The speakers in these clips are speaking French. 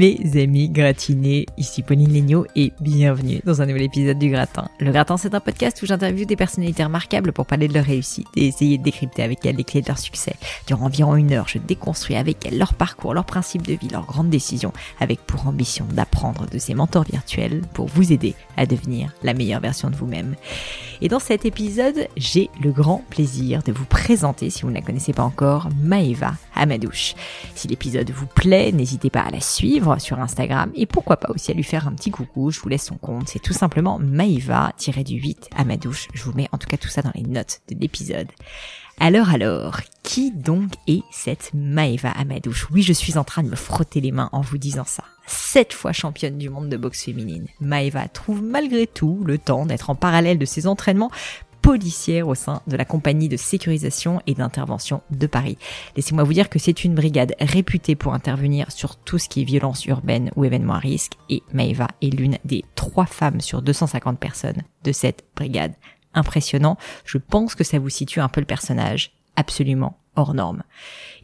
Mes amis gratinés, ici Pauline Legno et bienvenue dans un nouvel épisode du Gratin. Le Gratin c'est un podcast où j'interviewe des personnalités remarquables pour parler de leur réussite et essayer de décrypter avec elles les clés de leur succès. Durant environ une heure, je déconstruis avec elles leur parcours, leurs principes de vie, leurs grandes décisions, avec pour ambition d'apprendre de ces mentors virtuels pour vous aider à devenir la meilleure version de vous-même. Et dans cet épisode, j'ai le grand plaisir de vous présenter, si vous ne la connaissez pas encore, Maeva Amadouche. Si l'épisode vous plaît, n'hésitez pas à la suivre sur Instagram et pourquoi pas aussi à lui faire un petit coucou. Je vous laisse son compte. C'est tout simplement Maïva-du-8 à ma douche. Je vous mets en tout cas tout ça dans les notes de l'épisode. Alors alors, qui donc est cette Maëva Amadouche Oui, je suis en train de me frotter les mains en vous disant ça. Sept fois championne du monde de boxe féminine, Maëva trouve malgré tout le temps d'être en parallèle de ses entraînements policière au sein de la compagnie de sécurisation et d'intervention de Paris. Laissez-moi vous dire que c'est une brigade réputée pour intervenir sur tout ce qui est violence urbaine ou événements à risque et Maeva est l'une des trois femmes sur 250 personnes de cette brigade. Impressionnant, je pense que ça vous situe un peu le personnage absolument hors norme.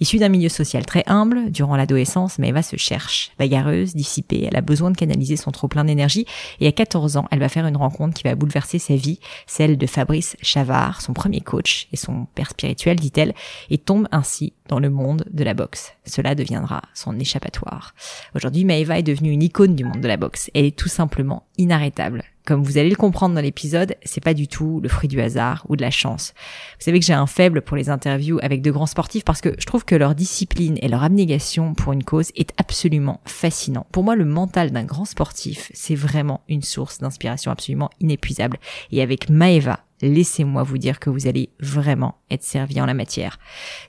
Issue d'un milieu social très humble, durant l'adolescence, Maeva se cherche. Bagarreuse, dissipée, elle a besoin de canaliser son trop plein d'énergie et à 14 ans, elle va faire une rencontre qui va bouleverser sa vie, celle de Fabrice Chavard, son premier coach et son père spirituel, dit-elle, et tombe ainsi dans le monde de la boxe. Cela deviendra son échappatoire. Aujourd'hui, Maeva est devenue une icône du monde de la boxe. Elle est tout simplement inarrêtable. Comme vous allez le comprendre dans l'épisode, c'est pas du tout le fruit du hasard ou de la chance. Vous savez que j'ai un faible pour les interviews avec de grands sportifs parce que je trouve que leur discipline et leur abnégation pour une cause est absolument fascinant. Pour moi, le mental d'un grand sportif, c'est vraiment une source d'inspiration absolument inépuisable. Et avec Maeva, laissez-moi vous dire que vous allez vraiment être servi en la matière.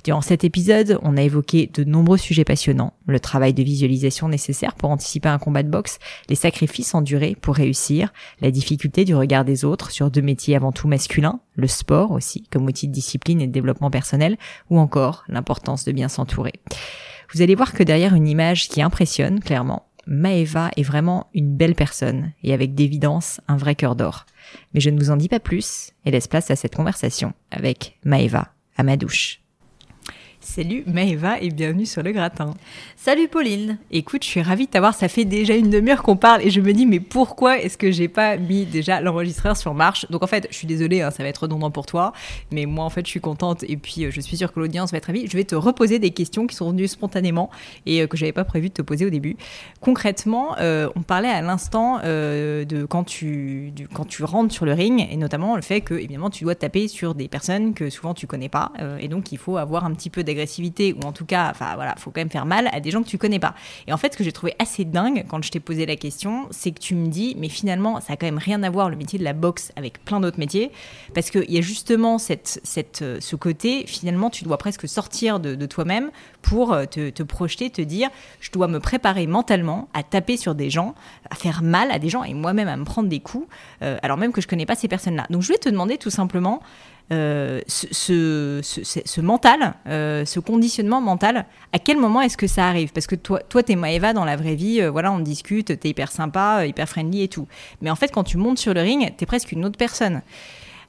Durant cet épisode, on a évoqué de nombreux sujets passionnants, le travail de visualisation nécessaire pour anticiper un combat de boxe, les sacrifices endurés pour réussir, la difficulté du regard des autres sur deux métiers avant tout masculins, le sport aussi comme outil de discipline et de développement personnel, ou encore l'importance de bien s'entourer. Vous allez voir que derrière une image qui impressionne clairement, Maeva est vraiment une belle personne et avec d'évidence un vrai cœur d'or. Mais je ne vous en dis pas plus et laisse place à cette conversation avec Maeva à ma douche. Salut Maëva et bienvenue sur le gratin. Salut Pauline. Écoute, je suis ravie de t'avoir. Ça fait déjà une demi-heure qu'on parle et je me dis mais pourquoi est-ce que j'ai pas mis déjà l'enregistreur sur marche? Donc en fait, je suis désolée, hein, ça va être redondant pour toi, mais moi en fait, je suis contente et puis euh, je suis sûre que l'audience va être ravie. Je vais te reposer des questions qui sont venues spontanément et euh, que j'avais pas prévu de te poser au début. Concrètement, euh, on parlait à l'instant de quand tu quand tu rentres sur le ring et notamment le fait que évidemment tu dois taper sur des personnes que souvent tu connais pas et donc il faut avoir un petit peu ou en tout cas, enfin voilà, faut quand même faire mal à des gens que tu connais pas. Et en fait, ce que j'ai trouvé assez dingue quand je t'ai posé la question, c'est que tu me dis, mais finalement, ça a quand même rien à voir le métier de la boxe avec plein d'autres métiers, parce qu'il y a justement cette, cette, euh, ce côté, finalement, tu dois presque sortir de, toi-même pour euh, te, projeter, te dire, je dois me préparer mentalement à taper sur des gens, à faire mal à des gens et moi-même à me prendre des coups, euh, alors même que je connais pas ces personnes-là. Donc je vais te demander tout simplement, euh, ce, mental, euh, ce conditionnement mental, à quel moment est-ce que ça arrive? Parce que toi, toi t'es Maeva dans la vraie vie, euh, voilà, on discute, t'es hyper sympa, hyper friendly et tout. Mais en fait, quand tu montes sur le ring, t'es presque une autre personne.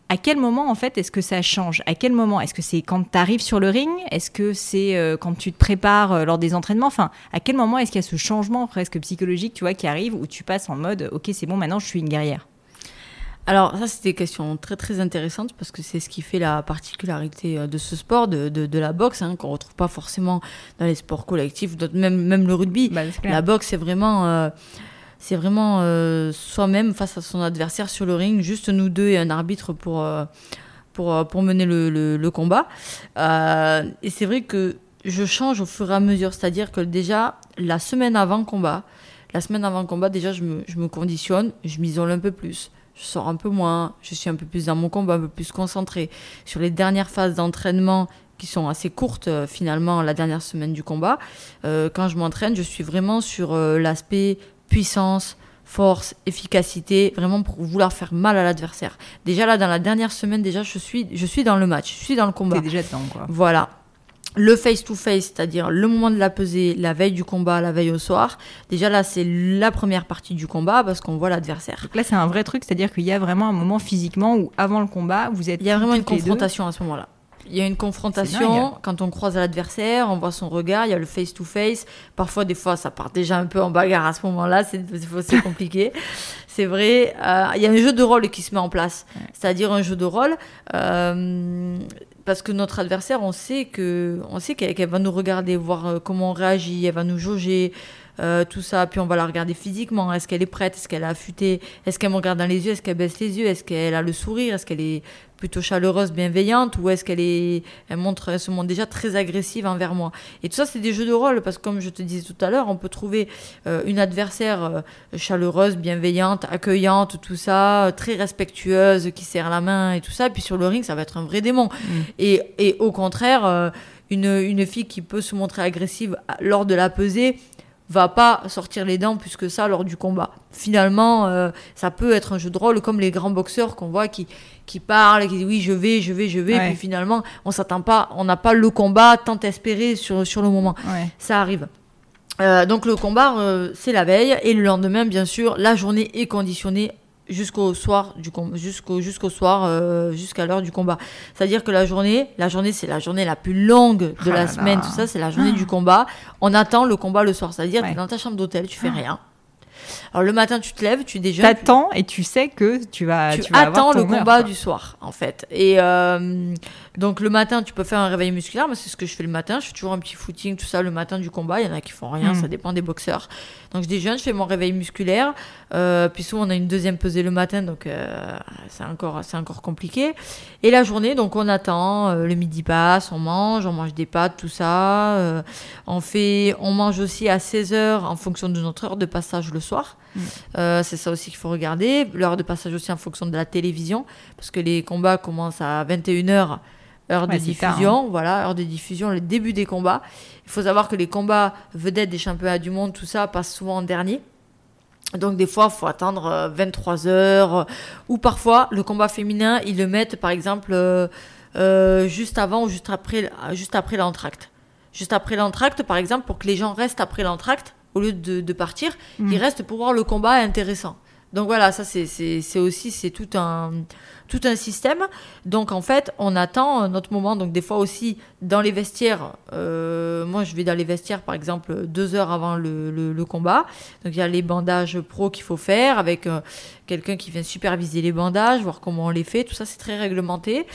À quel moment, en fait, est-ce que ça change? À quel moment? Est-ce que c'est quand tu arrives sur le ring? Est-ce que c'est quand tu te prépares lors des entraînements? Enfin, à quel moment est-ce qu'il y a ce changement presque psychologique, tu vois, qui arrive où tu passes en mode, ok, c'est bon, maintenant je suis une guerrière? Alors ça, c'était une question très très intéressante parce que c'est ce qui fait la particularité de ce sport, de, de, la boxe, hein, qu'on retrouve pas forcément dans les sports collectifs, même, même le rugby. Bah, la boxe, c'est vraiment c'est vraiment euh, soi-même face à son adversaire sur le ring, juste nous deux et un arbitre pour, euh, pour, euh, pour mener le, le, combat. et c'est vrai que je change au fur et à mesure, c'est-à-dire que déjà, la semaine avant combat, la semaine avant combat, déjà, je me, je me conditionne, je m'isole un peu plus. Je sors un peu moins, je suis un peu plus dans mon combat, un peu plus concentré sur les dernières phases d'entraînement qui sont assez courtes finalement la dernière semaine du combat. quand je m'entraîne, je suis vraiment sur l'aspect puissance, force, efficacité, vraiment pour vouloir faire mal à l'adversaire. Déjà là, dans la dernière semaine, déjà, je suis, je suis dans le match, je suis dans le combat. T'es déjà dedans, quoi. Voilà. Le face-to-face, c'est-à-dire le moment de la pesée, la veille du combat, la veille au soir. Déjà là, c'est la première partie du combat parce qu'on voit l'adversaire. Donc là, c'est un vrai truc, c'est-à-dire qu'il y a vraiment un moment physiquement où avant le combat, vous êtes. Il y a vraiment une confrontation à ce moment-là. Il y a une confrontation quand on croise l'adversaire, on voit son regard, il y a le face-to-face. Parfois, des fois, ça part déjà un peu en bagarre à ce moment-là, c'est compliqué. c'est vrai. Euh, il y a un jeu de rôle qui se met en place, c'est-à-dire un jeu de rôle. Euh, parce que notre adversaire, on sait que, on sait qu'elle va nous regarder, voir euh, comment on réagit, elle va nous jauger, euh, tout ça. Puis on va la regarder physiquement. Est-ce qu'elle est prête? Est-ce qu'elle a affûté? Est-ce qu'elle me regarde dans les yeux? Est-ce qu'elle baisse les yeux? Est-ce qu'elle a le sourire? Est-ce qu'elle est plutôt chaleureuse, bienveillante? Ou est-ce qu'elle est, elle montre, elle se montre déjà très agressive envers moi? Et tout ça, c'est des jeux de rôle parce que comme je te disais tout à l'heure, on peut trouver euh, une adversaire euh, chaleureuse, bienveillante, accueillante, tout ça, très respectueuse, qui serre la main et tout ça. Et puis sur le ring, ça va être un vrai démon. Mm. Et, et, au contraire, une, une fille qui peut se montrer agressive lors de la pesée, va pas sortir les dents plus que ça lors du combat. Finalement, euh, ça peut être un jeu de rôle comme les grands boxeurs qu'on voit qui, qui parlent, qui disent oui, je vais, je vais, je vais, puis finalement, on s'attend pas, on n'a pas le combat tant espéré sur, sur le moment. Ça arrive. Euh, donc le combat, euh, c'est la veille, et le lendemain, bien sûr, la journée est conditionnée jusqu'au soir du jusqu'au jusqu'au soir euh, jusqu'à l'heure du combat. C'est-à-dire que la journée, la journée c'est la journée la plus longue de oh la semaine, tout ça, c'est la journée du combat. On attend le combat le soir, c'est-à-dire tu es dans ta chambre d'hôtel, tu fais ah. rien. Alors le matin, tu te lèves, tu déjeunes. T'attends et tu sais que tu vas. Tu, attends le combat du soir, en fait. Et euh, donc le matin, tu peux faire un réveil musculaire. Moi, c'est ce que je fais le matin. Je fais toujours un petit footing, tout ça, le matin du combat. Il y en a qui font rien, hmm. ça dépend des boxeurs. Donc je déjeune, je fais mon réveil musculaire. Euh, puis souvent, on a une deuxième pesée le matin, donc euh, c'est encore, encore compliqué. Et la journée, donc on attend. le midi passe, on mange, on mange des pâtes, tout ça. on fait, on mange aussi à 16 h en fonction de notre heure de passage le soir. Mm. Euh, c'est ça aussi qu'il faut regarder. L'heure de passage aussi en fonction de la télévision, parce que les combats commencent à 21h, heure de diffusion. Hein. Voilà, heure de diffusion, le début des combats. Il faut savoir que les combats vedettes des championnats du monde, tout ça, passent souvent en dernier. Donc des fois, il faut attendre 23 euh, heures. Ou parfois, le combat féminin, ils le mettent, par exemple, euh, juste avant ou juste après, juste après l'entracte. Juste après l'entracte, par exemple, pour que les gens restent après l'entracte au lieu de, partir, mm. il reste pour voir le combat intéressant. Donc voilà, ça c'est aussi c'est tout un tout un système. Donc en fait, on attend notre moment. Donc des fois aussi dans les vestiaires, euh, moi je vais dans les vestiaires par exemple deux heures avant le, le, combat. Donc il y a les bandages pro qu'il faut faire avec euh, quelqu'un qui vient superviser les bandages, voir comment on les fait. Tout ça c'est très réglementé.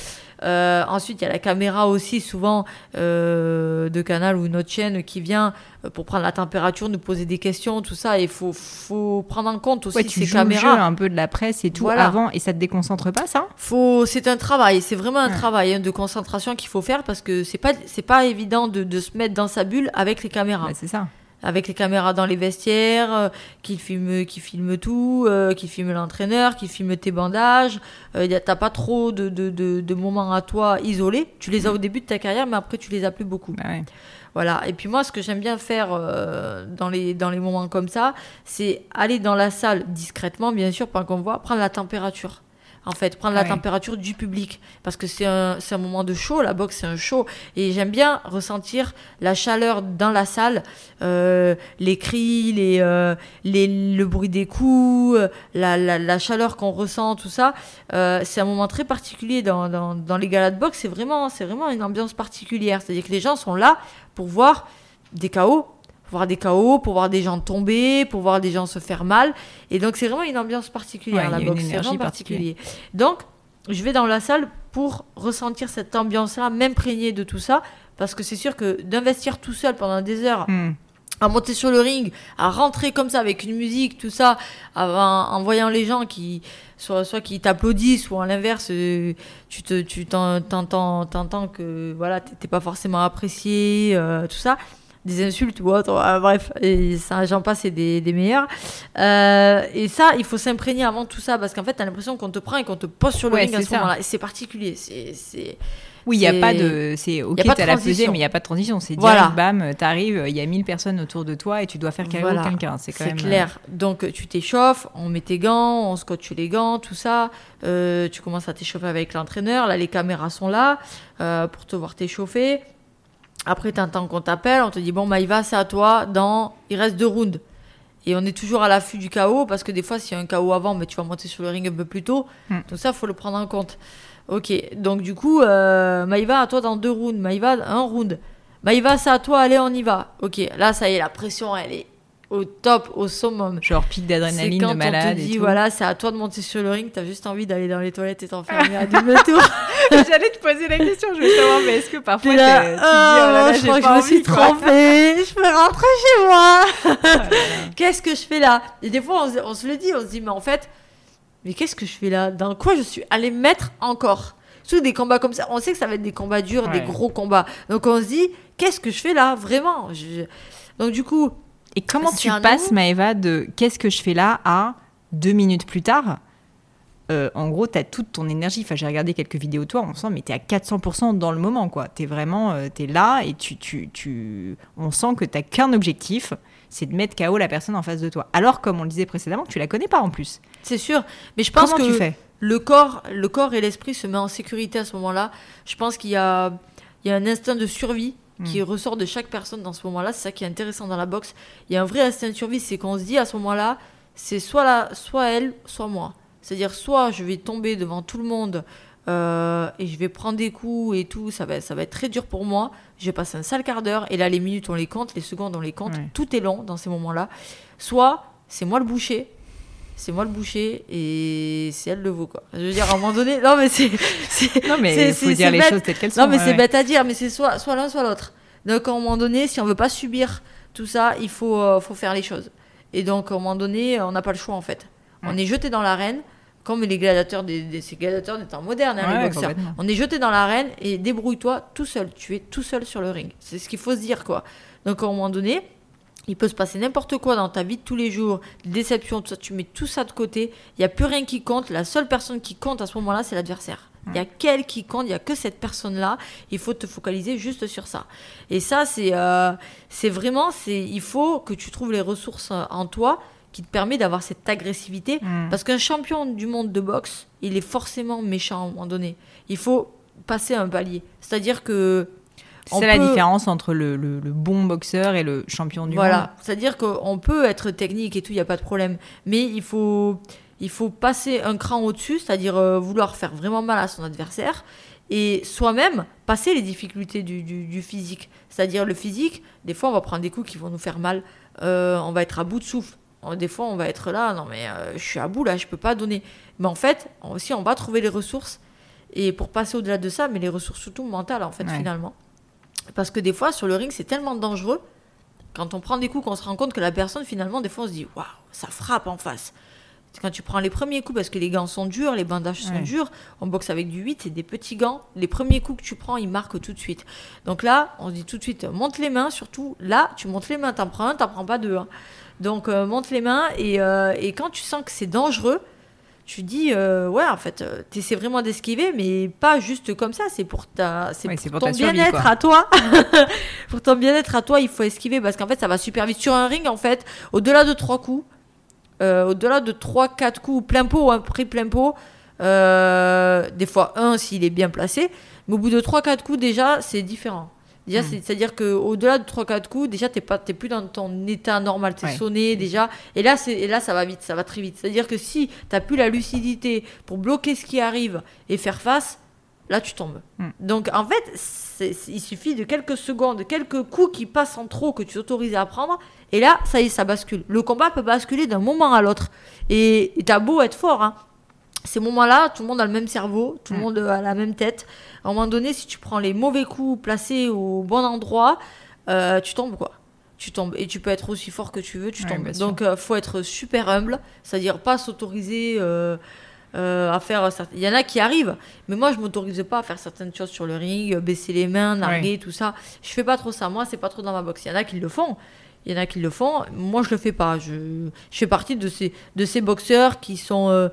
Euh, ensuite, il y a la caméra aussi, souvent euh, de canal ou une autre chaîne qui vient euh, pour prendre la température, nous poser des questions, tout ça. Il faut, faut prendre en compte aussi tu ces caméras. Le jeu un peu de la presse et tout avant, et ça te déconcentre pas, ça? Faut, C'est un travail, c'est vraiment un travail hein, de concentration qu'il faut faire parce que c'est pas, c'est pas évident de, de, se mettre dans sa bulle avec les caméras. c'est ça avec les caméras dans les vestiaires, euh, qui filme, qui filme tout, euh, qui filme l'entraîneur, qui filme tes bandages. Euh, T'as pas trop de, de, de, moments à toi isolés. Tu les as au début de ta carrière, mais après tu les as plus beaucoup. Bah voilà. Et puis moi, ce que j'aime bien faire euh, dans, les, dans les moments comme ça, c'est aller dans la salle discrètement, bien sûr, pour qu'on voit, prendre la température en fait, prendre la température du public. Parce que c'est un, un, moment de chaud, la boxe c'est un chaud. Et j'aime bien ressentir la chaleur dans la salle, euh, les cris, les, euh, les, le bruit des coups, la, la, la chaleur qu'on ressent, tout ça. Euh, c'est un moment très particulier dans, dans, dans les galas de boxe. C'est vraiment, vraiment une ambiance particulière. C'est-à-dire que les gens sont là pour voir des chaos voir des chaos, pour voir des gens tomber, pour voir des gens se faire mal. Et donc, c'est vraiment une ambiance particulière, Ouais, la boxe. C'est vraiment particulier. Donc, je vais dans la salle pour ressentir cette ambiance-là, m'imprégner de tout ça. Parce que c'est sûr que d'investir tout seul pendant des heures Hmm. à monter sur le ring, à rentrer comme ça avec une musique, tout ça, à- en, voyant les gens qui soit, soit qui t'applaudissent ou à l'inverse, euh, tu te tu t'en- t'entends que voilà t'es pas forcément apprécié, euh, tout ça, des insultes ou autre, euh, bref, et ça j'en passe et des, des meilleurs. Euh, et ça, il faut s'imprégner avant tout ça parce qu'en fait t'as l'impression qu'on te prend et qu'on te pose sur le Ouais, ring à c'est ce ça. moment-là. Et c'est particulier, c'est c'est Oui, il n'y a C'est- pas de. C'est ok, t'as la pesée, transition. mais il n'y a pas de transition. C'est Voilà. direct, bam, t'arrives, il y a 1000 personnes autour de toi et tu dois faire KO Voilà. quelqu'un. C'est quand C'est même. euh, clair. Donc tu t'échauffes, on met tes gants, on scotche les gants, tout ça. Euh, tu commences à t'échauffer avec l'entraîneur. Là, les caméras sont là euh, pour te voir t'échauffer. Après, t'entends qu'on t'appelle, on te dit bon, Maïva, c'est à toi. Dans, il reste deux rounds. Et on est toujours à l'affût du KO parce que des fois, s'il y a un KO avant, mais tu vas monter sur le ring un peu plus tôt. Hmm. Donc ça, faut le prendre en compte. Ok. Donc du coup, euh, Maïva, à toi dans deux rounds. Maïva, un round. Maïva, c'est à toi. Allez, on y va. Ok. Là, ça y est, la pression, elle est au top, au summum. Genre pic d'adrénaline de malade on te et dit, tout. voilà, c'est à toi de monter sur le ring, t'as juste envie d'aller dans les toilettes et t'enfermer à double tour. J'allais te poser la question, je veux savoir, mais est-ce que parfois là, tu te dis, oh là là, je crois que je me suis trompée, je peux rentrer chez moi. Oh. Qu'est-ce que je fais là? Et des fois, on, se- on se le dit, on se dit, mais en fait, mais qu'est-ce que je fais là? Dans quoi je suis allée me mettre encore? Surtout des combats comme ça, on sait que ça va être des combats durs, des gros combats. Donc on se dit, qu'est-ce que je fais là Vraiment? Je- Donc du coup, Et comment tu passes. Maëva, de qu'est-ce que je fais là à deux minutes plus tard Euh, en gros, tu as toute ton énergie. Enfin, j'ai regardé quelques vidéos de toi, on sent, mais tu es à 400% dans le moment, quoi. Tu es vraiment, tu es là et tu, tu, tu... on sent que tu qu'un objectif, c'est de mettre KO la personne en face de toi. Alors, comme on le disait précédemment, tu la connais pas en plus. c'est sûr. Mais je pense Comment que tu fais? le corps, le corps et l'esprit se mettent en sécurité à ce moment-là. Je pense qu'il y a, il y a un instinct de survie qui Mm. ressort de chaque personne dans ce moment-là. C'est ça qui est intéressant dans la boxe. Il y a un vrai instinct de survie, c'est qu'on se dit à ce moment-là, c'est soit la, soit elle, soit moi. C'est-à-dire soit je vais tomber devant tout le monde euh, et je vais prendre des coups et tout, ça va, ça va être très dur pour moi. Je vais passer un sale quart d'heure et là les minutes on les compte, les secondes on les compte, Ouais. tout est long dans ces moments-là. Soit c'est moi le boucher, c'est moi le boucher et c'est elle le veau quoi. Je veux dire à un moment donné, non mais c'est Non, mais faut dire les bête. choses telles qu'elles sont. non mais ouais, c'est ouais. bête à dire, mais c'est soit soit l'un soit l'autre. Donc à un moment donné, si on veut pas subir tout ça, il faut euh, faut faire les choses. Et donc à un moment donné, on n'a pas le choix en fait. On est jeté dans l'arène comme les gladiateurs des, des- ces gladiateurs des temps modernes, hein, les boxeurs. On est jeté dans l'arène et débrouille-toi tout seul. Tu es tout seul sur le ring. C'est ce qu'il faut se dire, quoi. Donc, à un moment donné, il peut se passer n'importe quoi dans ta vie de tous les jours, des déceptions, tout ça. Tu mets tout ça de côté. Il n'y a plus rien qui compte. La seule personne qui compte à ce moment-là, c'est l'adversaire. Il y a qu'elle qui compte, il n'y a que cette personne-là. Il faut te focaliser juste sur ça. Et ça, c'est euh, c'est vraiment, c'est il faut que tu trouves les ressources euh, en toi qui te permet d'avoir cette agressivité. Mm. Parce qu'un champion du monde de boxe, il est forcément méchant à un moment donné. Il faut passer un palier. C'est-à-dire que. C'est la différence entre le, le- le bon boxeur et le champion du monde. Voilà. C'est-à-dire qu'on peut être technique et tout, il n'y a pas de problème. Mais il faut, il faut passer un cran au-dessus, c'est-à-dire euh, vouloir faire vraiment mal à son adversaire. Et soi-même, passer les difficultés du, du- du physique. C'est-à-dire le physique, des fois, on va prendre des coups qui vont nous faire mal. Euh, on va être à bout de souffle. Euh, Des fois, on va être là, non mais euh, je suis à bout là, je peux pas donner. Mais en fait, aussi, on va trouver les ressources. Et pour passer au-delà de ça, mais les ressources surtout mentales, en fait, Ouais. finalement. Parce que des fois, sur le ring, c'est tellement dangereux. Quand on prend des coups, qu'on se rend compte que la personne, finalement, des fois, on se dit waouh, ça frappe en face. Quand tu prends les premiers coups, parce que les gants sont durs, les bandages sont durs, on boxe avec du 8 et des petits gants. Les premiers coups que tu prends, ils marquent tout de suite. Donc là, on se dit tout de suite, monte les mains, surtout là, tu montes les mains, t'en prends un, t'en prends pas deux. hein. Donc euh, monte les mains et, euh, et quand tu sens que c'est dangereux, tu dis, euh, ouais, en fait, euh, vraiment d'esquiver, mais pas juste comme ça, c'est pour, ta, c'est Ouais, pour, ton bien-être à toi. pour ton bien-être à toi, il faut esquiver parce qu'en fait, ça va super vite. Sur un ring, en fait, au-delà de trois coups, euh, au-delà de 3-4 coups plein pot, un prix plein pot, euh, des fois un s'il est bien placé, mais au bout de 3-4 coups déjà c'est différent. Déjà, Mm. c'est- c'est-à-dire qu'au-delà de 3-4 coups, déjà t'es pas, t'es plus dans ton état normal, t'es Ouais. sonné déjà, et là, et là ça va vite, ça va très vite. C'est-à-dire que si t'as plus la lucidité pour bloquer ce qui arrive et faire face, là tu tombes. Mm. Donc en fait, il suffit de quelques secondes, quelques coups qui passent en trop que tu t'autorises à prendre, et là, ça y est, ça bascule. Le combat peut basculer d'un moment à l'autre. Et t'as beau être fort, hein. Ces moments-là, tout le monde a le même cerveau, tout le Mm. monde a la même tête. À un moment donné, si tu prends les mauvais coups placés au bon endroit, euh, tu tombes quoi. Tu tombes et tu peux être aussi fort que tu veux, tu tombes. Donc euh, faut être super humble, c'est-à-dire pas s'autoriser euh, à faire. certaines- Il y en a qui arrivent, mais moi je m'autorise pas à faire certaines choses sur le ring, baisser les mains, narguer, tout ça. Je fais pas trop ça. Moi c'est pas trop dans ma boxe. Il y en a qui le font. Il y en a qui le font. Moi je le fais pas. Je, je fais partie de ces de ces boxeurs qui sont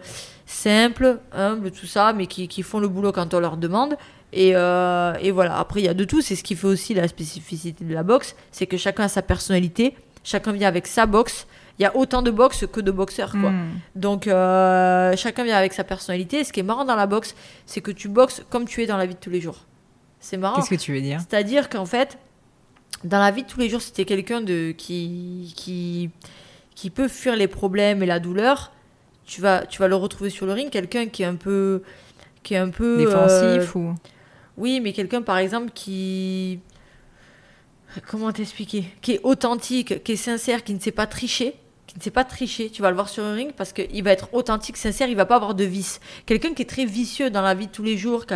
simples, humbles, tout ça, mais qui, qui font le boulot quand on leur demande. Et, euh, et voilà, après il y a de tout, c'est ce qui fait aussi la spécificité de la boxe, c'est que chacun a sa personnalité, chacun vient avec sa boxe. Il y a autant de boxe que de boxeurs, quoi. Mm. Donc euh, chacun vient avec sa personnalité. Et ce qui est marrant dans la boxe, c'est que tu boxes comme tu es dans la vie de tous les jours. C'est marrant. Qu'est-ce que tu veux dire? C'est-à-dire qu'en fait, dans la vie de tous les jours, si t'es quelqu'un de qui, qui qui peut fuir les problèmes et la douleur, tu vas tu vas le retrouver sur le ring. Quelqu'un qui est un peu qui est un peu Défensif euh, ou? Oui, mais quelqu'un par exemple qui comment t'expliquer, qui est authentique, qui est sincère, qui ne sait pas tricher. Qui ne sait pas tricher, tu vas le voir sur le ring parce qu'il va être authentique, sincère, il va pas avoir de vice. Quelqu'un qui est très vicieux dans la vie de tous les jours,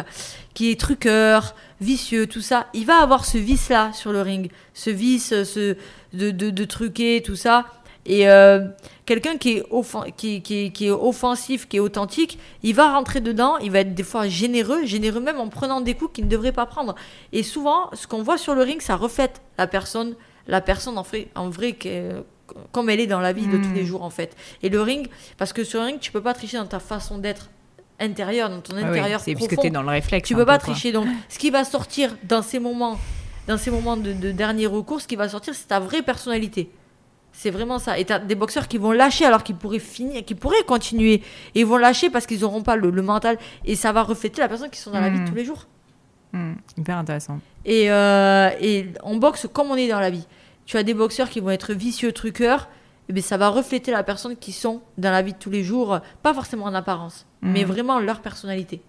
qui, est truqueur, vicieux, tout ça, il va avoir ce vice-là sur le ring. Ce vice ce, de, de truquer, tout ça. Et euh, quelqu'un qui, est offen- qui, qui, qui est offensif, qui est authentique, il va rentrer dedans, il va être des fois généreux, généreux même en prenant des coups qu'il ne devrait pas prendre. Et souvent, ce qu'on voit sur le ring, ça reflète la personne, la personne en vrai, en vrai que- comme elle est dans la vie de tous Mm. les jours en fait. Et le ring, parce que sur le ring, tu peux pas tricher dans ta façon d'être intérieure, dans ton Ah oui, intérieur c'est puisque profond. t'es dans le réflexe. Tu peux pas quoi. tricher. Donc, ce qui va sortir dans ces moments, dans ces moments de, de dernier recours, ce qui va sortir, c'est ta vraie personnalité. C'est vraiment ça. Et t'as des boxeurs qui vont lâcher alors qu'ils pourraient finir, qui pourraient continuer. Et ils vont lâcher parce qu'ils n'auront pas le, le mental. Et ça va refléter la personne qui sont dans la vie de Mm. tous les jours. Mm, Hyper intéressant. Et, euh, et on boxe comme on est dans la vie. Tu as des boxeurs qui vont être vicieux, truqueurs. Et bien, ça va refléter la personne qui sont dans la vie de tous les jours, pas forcément en apparence, Mhm. mais vraiment leur personnalité.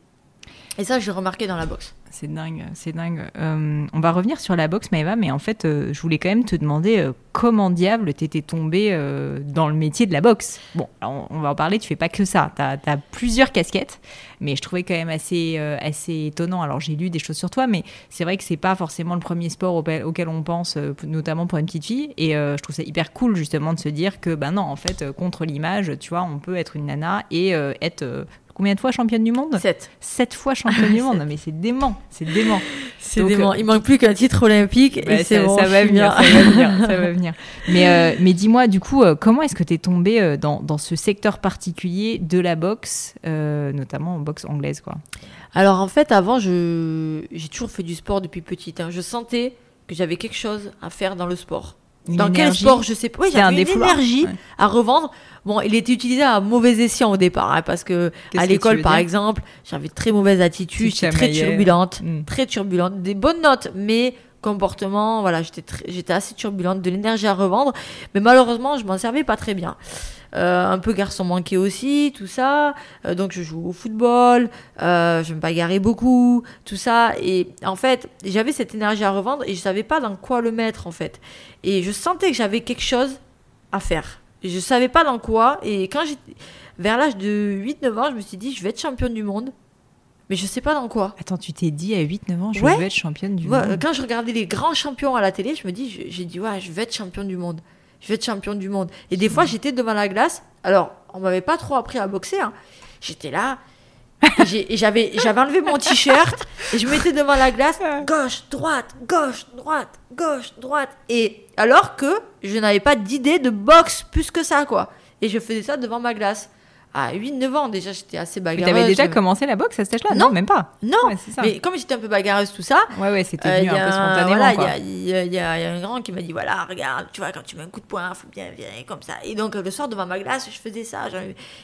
Et ça, je l'ai remarqué dans la boxe. C'est dingue, c'est dingue. Euh, on va revenir sur la boxe, Maëva, mais en fait, euh, je voulais quand même te demander euh, comment diable t'étais tombée dans le métier de la boxe? Bon, on, va en parler, tu fais pas que ça. Tu as, plusieurs casquettes, mais je trouvais quand même assez, assez étonnant. Alors, j'ai lu des choses sur toi, mais c'est vrai que c'est pas forcément le premier sport auquel, on pense, notamment pour une petite fille. Et je trouve ça hyper cool, justement, de se dire que, ben non, en fait, contre l'image, tu vois, on peut être une nana et être. Combien de fois championne du monde 7. Sept fois championne du monde. Non, mais c'est dément, c'est dément. C'est dément. euh, Il manque plus qu'un titre olympique Bah, et c'est ça, bon. ça va venir, ça va venir, ça va venir. Mais, euh, mais dis-moi, du coup, euh, comment est-ce que tu es tombé euh, dans, dans ce secteur particulier de la boxe, notamment en boxe anglaise, quoi? Alors en fait, avant, je j'ai toujours fait du sport depuis petite. hein. Je sentais que j'avais quelque chose à faire dans le sport. Une dans quel sport, je sais pas. Oui, C'était un j'avais une défouloir. énergie Ouais. à revendre. Bon, il était utilisé à mauvais escient au départ, hein, parce que Qu'est-ce à l'école, par exemple, j'avais très mauvaise attitude, très turbulente, Mm. très turbulente, des bonnes notes, mais comportement, voilà, j'étais assez turbulente, de l'énergie à revendre, mais malheureusement, je m'en servais pas très bien. Euh, un peu garçon manqué aussi, tout ça. Euh, donc je joue au football, euh, je me bagarrais beaucoup, tout ça. Et en fait, j'avais cette énergie à revendre et je savais pas dans quoi le mettre en fait. Et je sentais que j'avais quelque chose à faire. Et je savais pas dans quoi. Et quand j'étais vers l'âge de 8-9 ans, je me suis dit, je vais être championne du monde. Mais je sais pas dans quoi. Attends, tu t'es dit à 8-9 ans, je Ouais. veux être championne du Ouais, monde. quand je regardais les grands champions à la télé, je me dis, j'ai dit, ouais, je vais être champion du monde. Je vais être champion du monde. Et des fois, j'étais devant la glace. Alors, on m'avait pas trop appris à boxer. hein. J'étais là. j'avais, enlevé mon t-shirt et je me mettais devant la glace. Gauche, droite, gauche, droite, gauche, droite. Et alors que je n'avais pas d'idée de boxe plus que ça, quoi. Et je faisais ça devant ma glace. À 8-9 ans, déjà, j'étais assez Mais bagarreuse. t'avais déjà commencé la boxe à cet âge-là? Non. Non, même pas. Non, Ouais, ça. mais comme j'étais un peu bagarreuse, tout ça, Ouais, ouais, c'était euh, venu un peu spontanément, voilà, il quoi. y a, il y a- il y il un grand qui m'a dit voilà, regarde, tu vois, quand tu mets un coup de poing, faut bien virer comme ça. Et donc, le soir, devant ma glace, je faisais ça.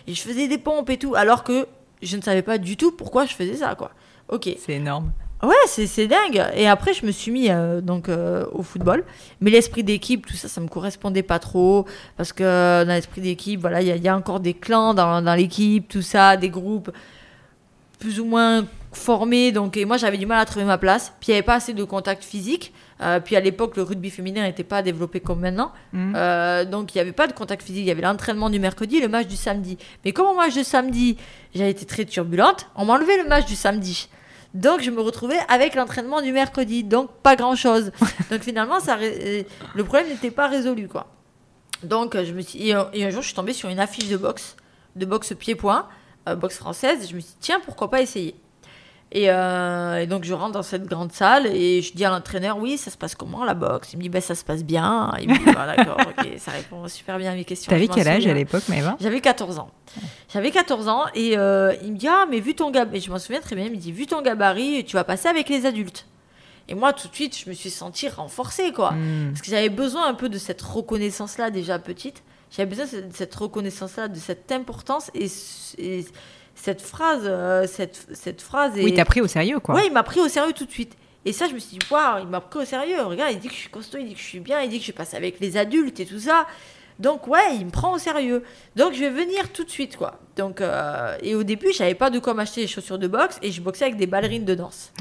Et je faisais des pompes et tout, alors que je ne savais pas du tout pourquoi je faisais ça, quoi. Ok. C'est énorme. Ouais, c'est dingue. Et après, je me suis mis euh, donc euh, au football. Mais l'esprit d'équipe, tout ça, ça me correspondait pas trop. Parce que dans l'esprit d'équipe, voilà, il y, a- il y a encore des clans dans, dans l'équipe, tout ça, des groupes. plus ou moins formée, donc et moi j'avais du mal à trouver ma place. Puis il n'y avait pas assez de contact physique. Euh, puis à l'époque, le rugby féminin n'était pas développé comme maintenant. Euh, donc il n'y avait pas de contact physique. Il y avait l'entraînement du mercredi et le match du samedi. Mais comme au match de samedi, j'ai été très turbulente, on m'a enlevé le match du samedi. Donc je me retrouvais avec l'entraînement du mercredi. Donc pas grand-chose. donc finalement, ça, euh, le problème n'était pas résolu. quoi. Donc je me suis... et, un- et un jour, je suis tombée sur une affiche de boxe, de boxe pied-point, euh, boxe française. Et je me suis dit, tiens, pourquoi pas essayer? Et, euh, et donc je rentre dans cette grande salle et je dis à l'entraîneur oui ça se passe comment la boxe? Il me dit ben ça se passe bien. Il me dit Ah, d'accord ok ça répond super bien à mes questions T'avais quel âge à l'époque, Maëva? J'avais 14 ans. J'avais 14 ans et euh, il me dit ah mais vu ton gabarit je m'en souviens très bien il me dit vu ton gabarit tu vas passer avec les adultes. Et moi tout de suite je me suis sentie renforcée quoi. Hmm. parce que j'avais besoin un peu de cette reconnaissance là déjà petite. J'avais besoin de cette- cette reconnaissance là de cette importance et, et cette phrase euh, cette, cette phrase est Oui, t'as pris au sérieux, quoi. Ouais, il m'a pris au sérieux tout de suite. Et ça, je me suis dit, waouh, il m'a pris au sérieux. Regarde, il dit que je suis costaud, il dit que je suis bien, il dit que je passe avec les adultes et tout ça. Donc, ouais, il me prend au sérieux. Donc, je vais venir tout de suite, quoi. Donc, euh, et au début, j'avais pas de quoi m'acheter des chaussures de boxe et je boxais avec des ballerines de danse.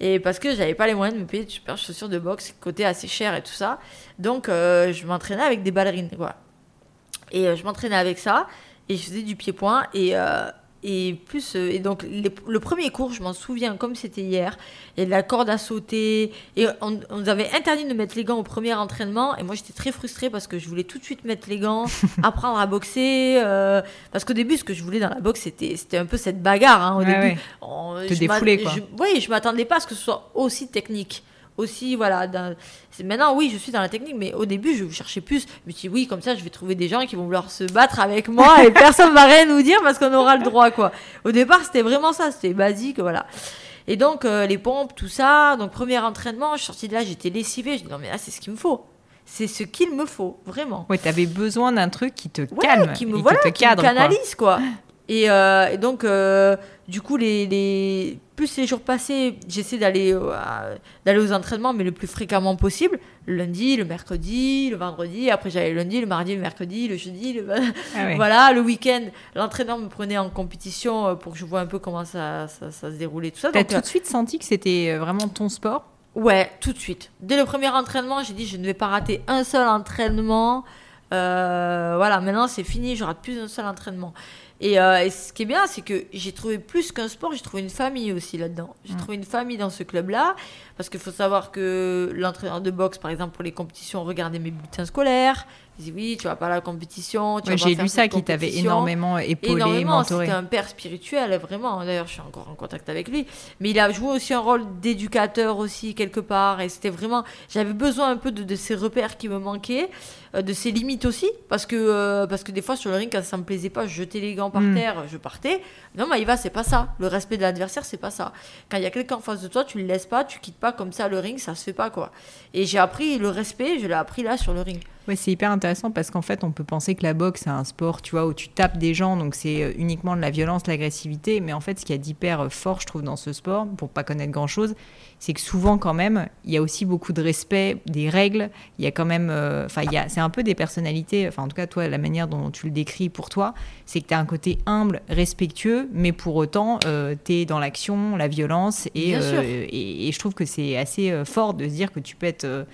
Et parce que j'avais pas les moyens de me payer de super chaussures de boxe, coûtaient assez cher et tout ça. Donc, euh, je m'entraînais avec des ballerines, quoi. Et je m'entraînais avec ça et je faisais du pied-point et euh, et plus euh, et donc les- le premier cours je m'en souviens comme c'était hier il y a de la corde à sauter et on, on nous avait interdit de mettre les gants au premier entraînement et moi j'étais très frustrée parce que je voulais tout de suite mettre les gants apprendre à boxer euh, parce qu'au début ce que je voulais dans la boxe c'était c'était un peu cette bagarre hein, au Ouais, début ouais. On- Te je défouler, quoi. je- oui je m'attendais pas à ce que ce soit aussi technique aussi voilà maintenant oui je suis dans la technique mais au début je cherchais plus. Je me suis dit oui comme ça je vais trouver des gens qui vont vouloir se battre avec moi et personne va rien nous dire parce qu'on aura le droit quoi. Au départ c'était vraiment ça c'était basique voilà. Et donc euh, les pompes tout ça donc premier entraînement je suis sortie de là j'étais lessivée je dis non mais là c'est ce qu'il me faut. C'est ce qu'il me faut vraiment. Ouais, t'avais besoin d'un truc qui te Ouais, calme qui me, et voilà, qui te qui me cadre, quoi. canalise quoi. Et, euh, et donc, euh, du coup, les, les, plus les jours passés, j'essaie d'aller euh, d'aller aux entraînements, mais le plus fréquemment possible. Le lundi, le mercredi, le vendredi. Après, j'allais le lundi, le mardi, le mercredi, le jeudi. Le... Ah. Voilà, le week-end, l'entraîneur me prenait en compétition pour que je vois un peu comment ça, ça, ça se déroulait, tout ça. T'as tout de suite senti que c'était vraiment ton sport? Ouais, tout de suite. Dès le premier entraînement, j'ai dit je ne vais pas rater un seul entraînement. Euh, voilà, maintenant c'est fini, je rate plus un seul entraînement. Et, euh, et ce qui est bien, c'est que j'ai trouvé plus qu'un sport, j'ai trouvé une famille aussi là-dedans. J'ai Mm. trouvé une famille dans ce club-là, parce qu'il faut savoir que l'entraîneur de boxe, par exemple, pour les compétitions, regardait mes bulletins scolaires. Il dit oui, tu vas pas à la compétition. Ouais, J'ai lu ça qui t'avait énormément épaulé, Énormément, mentoré. c'était un père spirituel, vraiment. D'ailleurs, je suis encore en contact avec lui. Mais il a joué aussi un rôle d'éducateur aussi, quelque part. Et c'était vraiment... J'avais besoin un peu de, de ces repères qui me manquaient, de ses limites aussi. Parce que, euh, parce que des fois, sur le ring, quand ça me plaisait pas, je jetais les gants par Mm. terre, je partais. Non, mais il va, c'est pas ça. Le respect de l'adversaire, c'est pas ça. Quand il y a quelqu'un en face de toi, tu le laisses pas, tu quittes pas comme ça le ring, ça se fait pas, quoi. Et j'ai appris le respect, je l'ai appris là, sur le ring. Ouais, c'est hyper intéressant parce qu'en fait, on peut penser que la boxe, c'est un sport, tu vois, où tu tapes des gens, donc c'est euh, uniquement de la violence, de l'agressivité. Mais en fait, ce qu'il y a d'hyper euh, fort, je trouve, dans ce sport, pour pas connaître grand-chose, c'est que souvent, quand même, il y a aussi beaucoup de respect, des règles. Il y a quand même, euh, enfin, a, c'est un peu des personnalités. Enfin, en tout cas, toi, la manière dont tu le décris pour toi, c'est que tu as un côté humble, respectueux, mais pour autant, tu es dans l'action, la violence, et, Bien sûr. euh, et, et je trouve que c'est assez euh, fort de se dire que tu peux être euh,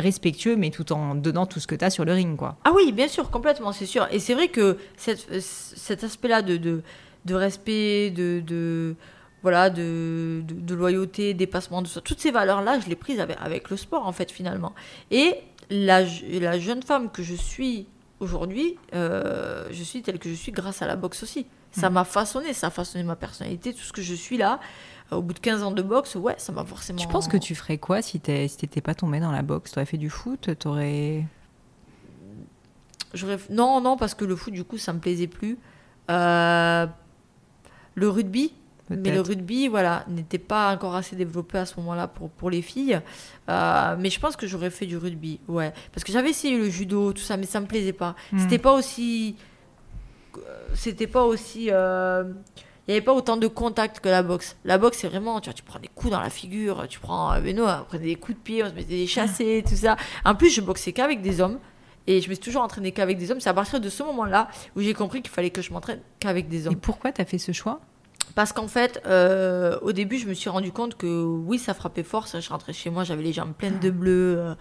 respectueux, mais tout en donnant tout ce que tu as sur le ring, quoi. Ah oui, bien sûr, complètement, c'est sûr. Et c'est vrai que cette- euh, cet aspect-là de, de, de respect, de, de, voilà, de, de, de loyauté, dépassement de soi, toutes ces valeurs-là, je les prises avec, avec le sport, en fait, finalement. Et la, la jeune femme que je suis aujourd'hui, euh, je suis telle que je suis grâce à la boxe aussi. Ça m'a façonné, ça a façonné ma personnalité, tout ce que je suis là. Euh, Au bout de 15 ans de boxe, ouais, ça m'a forcément... Tu penses que tu ferais quoi si t'es- si t'étais pas tombé dans la boxe? T'aurais fait du foot? T'aurais. Non, non, parce que le foot, du coup, ça me plaisait plus. Euh, Le rugby, mais le rugby, voilà, n'était pas encore assez développé à ce moment-là pour, pour les filles. Euh, mais je pense que j'aurais fait du rugby, ouais. Parce que j'avais essayé le judo, tout ça, mais ça me plaisait pas. Hmm. C'était pas aussi. euh, C'était pas aussi. euh, Il n'y avait pas autant de contact que la boxe. La boxe, c'est vraiment, tu vois, tu prends des coups dans la figure, tu prends, euh, Benoît, on prenait des coups de pied, on se mettait des chassés, tout ça. En plus, je boxais qu'avec des hommes. Et je me suis toujours entraînée qu'avec des hommes. C'est à partir de ce moment-là où j'ai compris qu'il fallait que je m'entraîne qu'avec des Et hommes. pourquoi t'as fait ce choix? Parce qu'en fait, euh, au début, je me suis rendu compte que oui, ça frappait fort. Ça, je rentrais chez moi, j'avais les jambes pleines de bleu. euh,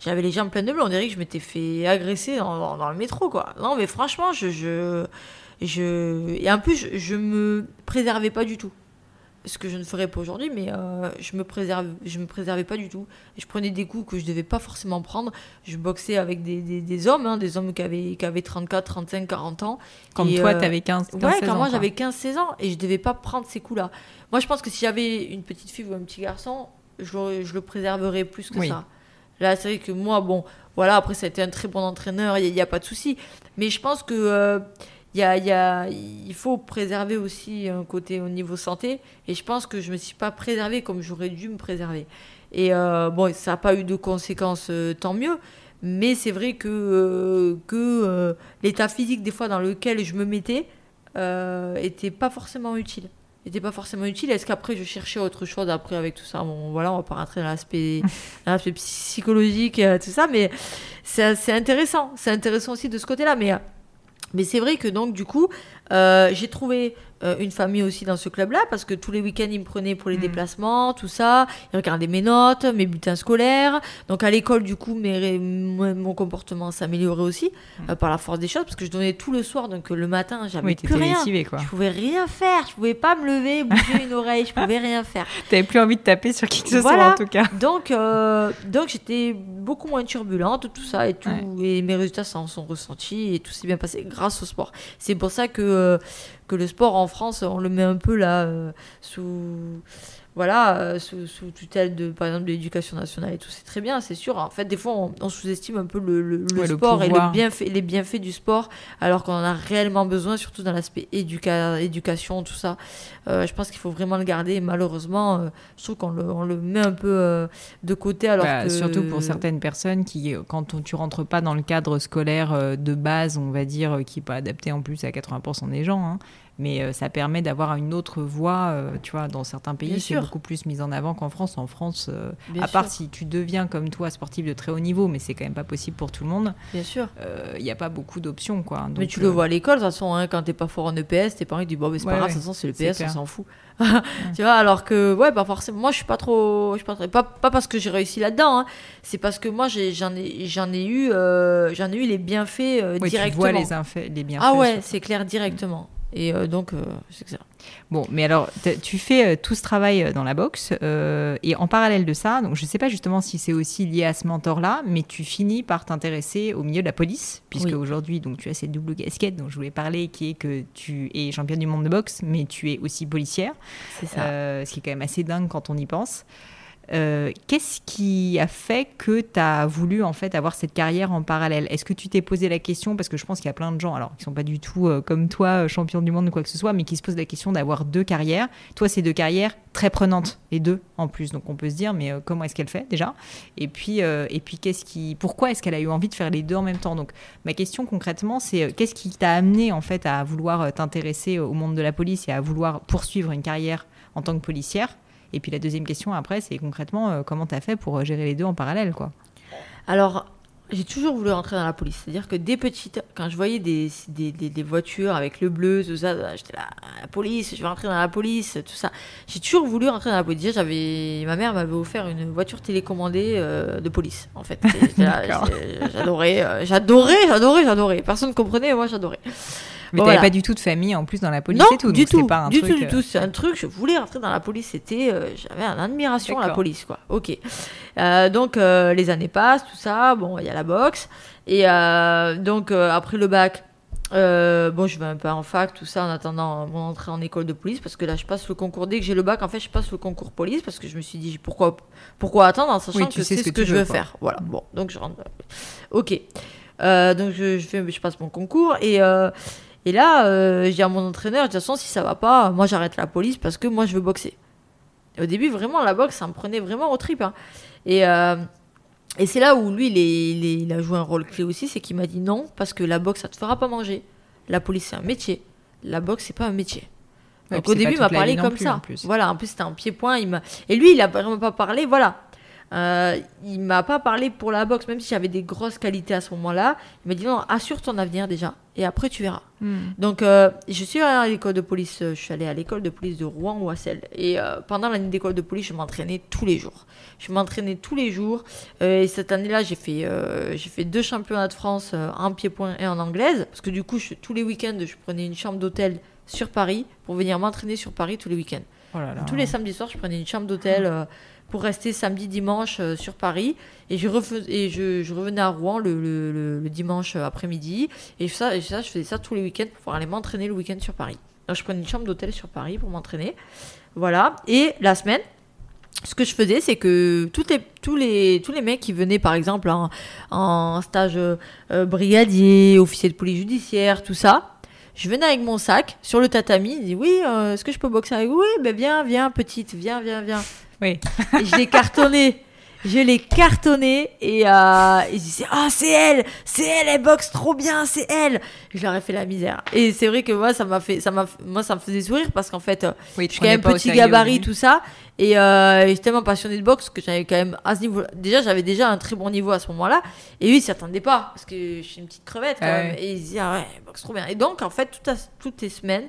j'avais les jambes pleines de bleu. On dirait que je m'étais fait agresser dans, dans- dans le métro, quoi. Non, mais franchement, je. je, je... Et en plus, je, je me préservais pas du tout. Ce que je ne ferais pas aujourd'hui, mais euh, je me préserve, je me préservais pas du tout. Je prenais des coups que je devais pas forcément prendre. Je boxais avec des, des, des hommes, hein, des hommes qui avaient, qui avaient 34, 35, 40 ans. Comme Et, toi, euh, t'avais 15, 15 Ouais, 16 quand ans, moi j'avais 15-16 ans et je devais pas prendre ces coups-là. Moi je pense que si j'avais une petite fille ou un petit garçon, je, le préserverais plus que Oui. ça. Là, c'est vrai que moi, bon, voilà, après ça a été un très bon entraîneur, il n'y a, pas de souci. Mais je pense que euh, y a, il y a- il faut préserver aussi un côté au niveau santé. Et je pense que je me suis pas préservée comme j'aurais dû me préserver. Et euh, bon, ça n'a pas eu de conséquences, euh, tant mieux. Mais c'est vrai que, euh, que l'état physique, des fois, dans lequel je me mettais, euh, était pas forcément utile. Était pas forcément utile. Est-ce qu'après, je cherchais autre chose après avec tout ça? Bon, voilà, on va pas rentrer dans l'aspect psychologique, euh, tout ça, mais c'est c'est intéressant. C'est intéressant aussi de ce côté-là. Mais, mais c'est vrai que donc, du coup, euh, j'ai trouvé euh, une famille aussi dans ce club-là parce que tous les week-ends, ils me prenaient pour les Mm. déplacements, tout ça. Ils regardaient mes notes, mes bulletins scolaires. Donc à l'école, du coup, mes mon comportement s'améliorait aussi euh, par la force des choses parce que je donnais tout le soir. Donc le matin, j'avais Oui, plus rien. lessivé, quoi. Je pouvais rien faire. Je pouvais pas me lever, bouger une oreille. Je pouvais rien faire. T'avais plus envie de taper sur qui que ce Voilà. soit, en tout cas. Donc, donc j'étais beaucoup moins turbulente, tout ça et tout, et mes résultats s'en sont ressentis et tout s'est bien passé grâce au sport. C'est pour ça que que le sport en France, on le met un peu là euh, sous voilà euh, sous, sous tutelle de par exemple de l'éducation nationale et tout. C'est très bien, c'est sûr. En fait, des fois, on, on sous-estime un peu le, le- le Ouais, le sport et le pouvoir. bienfait, les bienfaits du sport, alors qu'on en a réellement besoin, surtout dans l'aspect éduca- éducation, tout ça. Euh, je pense qu'il faut vraiment le garder. Et malheureusement, euh, je trouve qu'on le, on le met un peu euh, de côté. Alors Bah, que... Surtout pour certaines personnes qui, quand on- tu rentres pas dans le cadre scolaire de base, on va dire, qui n'est pas adapté en plus à 80% des gens, hein, mais euh, ça permet d'avoir une autre voie, euh, tu vois, dans certains pays, c'est beaucoup plus mis en avant qu'en France. En France, euh, à part sûr. si tu deviens comme toi sportif de très haut niveau, mais c'est quand même pas possible pour tout le monde, Bien sûr. il n'y a pas beaucoup d'options, quoi. mais tu le vois à l'école, de toute façon, hein, quand t'es pas fort en EPS, tes parents disent bon, mais c'est Ouais, pas grave, de toute façon, c'est le C'est PS, on s'en fout. tu vois, alors que, ouais, pas forcément. Moi, je suis pas trop. Je suis pas, très- pas, pas parce que j'ai réussi là-dedans, hein. c'est parce que moi, j'en ai, j'en ai, eu, euh, j'en ai eu les bienfaits euh, ouais, tu directement. vois les, bienfaits. ah ouais, c'est clair, directement. Et euh, donc, euh, c'est ça. Bon, mais alors, tu fais euh, tout ce travail euh, dans la boxe, et en parallèle de ça, donc je sais pas justement si c'est aussi lié à ce mentor-là, mais tu finis par t'intéresser au milieu de la police, puisque Oui. aujourd'hui, donc tu as cette double casquette dont je voulais parler, qui est que tu es championne du monde de boxe, mais tu es aussi policière, C'est ça. ce qui est quand même assez dingue quand on y pense. Euh, Qu'est-ce qui a fait que tu as voulu en fait avoir cette carrière en parallèle? Est-ce que tu t'es posé la question? Parce que je pense qu'il y a plein de gens alors qui sont pas du tout euh, comme toi euh, champion du monde ou quoi que ce soit mais qui se posent la question d'avoir deux carrières. Toi c'est deux carrières très prenantes les deux en plus. Donc on peut se dire mais comment est-ce qu'elle fait déjà? Et puis et puis qu'est-ce qui pourquoi est-ce qu'elle a eu envie de faire les deux en même temps? Donc ma question concrètement c'est qu'est-ce qui t'a amené en fait à vouloir t'intéresser au monde de la police et à vouloir poursuivre une carrière en tant que policière? Et puis la deuxième question après, c'est concrètement euh, comment tu as fait pour euh, gérer les deux en parallèle, quoi? Alors, j'ai toujours voulu rentrer dans la police. C'est-à-dire que dès petite, quand je voyais des, des, des- des voitures avec le bleu, tout ça, j'étais là, la police, je vais rentrer dans la police, tout ça. J'ai toujours voulu rentrer dans la police. Déjà, j'avais, ma mère m'avait offert une voiture télécommandée euh, de police, en fait. J'adorais, j'adorais, j'adorais, j'adorais. Personne ne comprenait, moi j'adorais. Mais Voilà. t'avais pas du tout de famille en plus dans la police non, et tout, du donc tout, pas un du truc. tout, du euh, tout. C'est un truc. Je voulais rentrer dans la police. C'était, euh, j'avais une admiration à la police, quoi. Ok. Euh, donc euh, les années passent, tout ça. Bon, il y a la boxe. Et euh, donc euh, après le bac, euh, bon, je vais un peu en fac, tout ça, en attendant mon entrée en école de police, parce que là, je passe le concours. Dès que j'ai le bac, en fait, je passe le concours police, parce que je me suis dit pourquoi, pourquoi attendre, en sachant Oui, tu que c'est ce que je veux, faire. Voilà. Bon, donc je rentre. Ok. Euh, donc je, je fais, je passe mon concours et euh, et là, euh, je dis à mon entraîneur, de toute façon, si ça va pas, moi j'arrête la police parce que moi je veux boxer. Et au début, vraiment, la boxe, ça me prenait vraiment au trip. hein. Et, euh, et c'est là où lui, il, est- il, est- il a joué un rôle clé aussi, c'est qu'il m'a dit non, parce que la boxe, ça te fera pas manger. La police, c'est un métier. La boxe, c'est pas un métier. Donc au début, il m'a parlé comme plus, ça. en plus. Voilà, en plus, c'était un pied-point. Il. Et lui, il a vraiment pas parlé, voilà. Euh, il m'a pas parlé pour la boxe, même si j'avais des grosses qualités à ce moment-là. Il m'a dit non, assure ton avenir déjà, et après tu verras. Hmm. Donc, euh, je suis allée à l'école de police. euh, Je suis allée à l'école de police de Rouen ou Et euh, pendant l'année d'école de police, je m'entraînais tous les jours. Je m'entraînais tous les jours. Et cette année-là, j'ai fait, j'ai fait deux championnats de France en pied-point et en anglaise. Parce que du coup, je- tous les week-ends, je prenais une chambre d'hôtel sur Paris pour venir m'entraîner sur Paris tous les week-ends. Oh là là. Tous les samedis soirs, je prenais une chambre d'hôtel pour rester samedi, dimanche euh, sur Paris. Et, je, revenais à Rouen le, dimanche euh, après-midi. Et ça, je faisais ça tous les week-ends pour pouvoir aller m'entraîner le week-end sur Paris. Donc, je prenais une chambre d'hôtel sur Paris pour m'entraîner. Voilà. Et la semaine, ce que je faisais, c'est que toutes les, tous, les, tous les mecs qui venaient, par exemple, en, en stage euh, brigadier, officier de police judiciaire, tout ça, je venais avec mon sac sur le tatami. Il dit Oui, est-ce que je peux boxer avec vous? Oui, ben viens, viens, petite, viens, viens, viens. Oui. Et je l'ai cartonné. Je l'ai cartonné et euh, ils disaient Ah, c'est elle C'est elle, elle boxe trop bien, c'est elle Je leur ai fait la misère. Et c'est vrai que moi, ça m'a fait, ça m'a, moi, ça me faisait sourire parce qu'en fait, euh, Oui, je suis quand même petit gabarit, tout ça. Et euh, j'étais tellement passionné de boxe que j'avais quand même à ce niveau. Déjà, j'avais déjà un très bon niveau à ce moment-là. Et lui, il s'y attendait pas parce que je suis une petite crevette quand Ah même. Et il se dit, ah ouais, boxe trop bien. Et donc, en fait, à- toutes les semaines,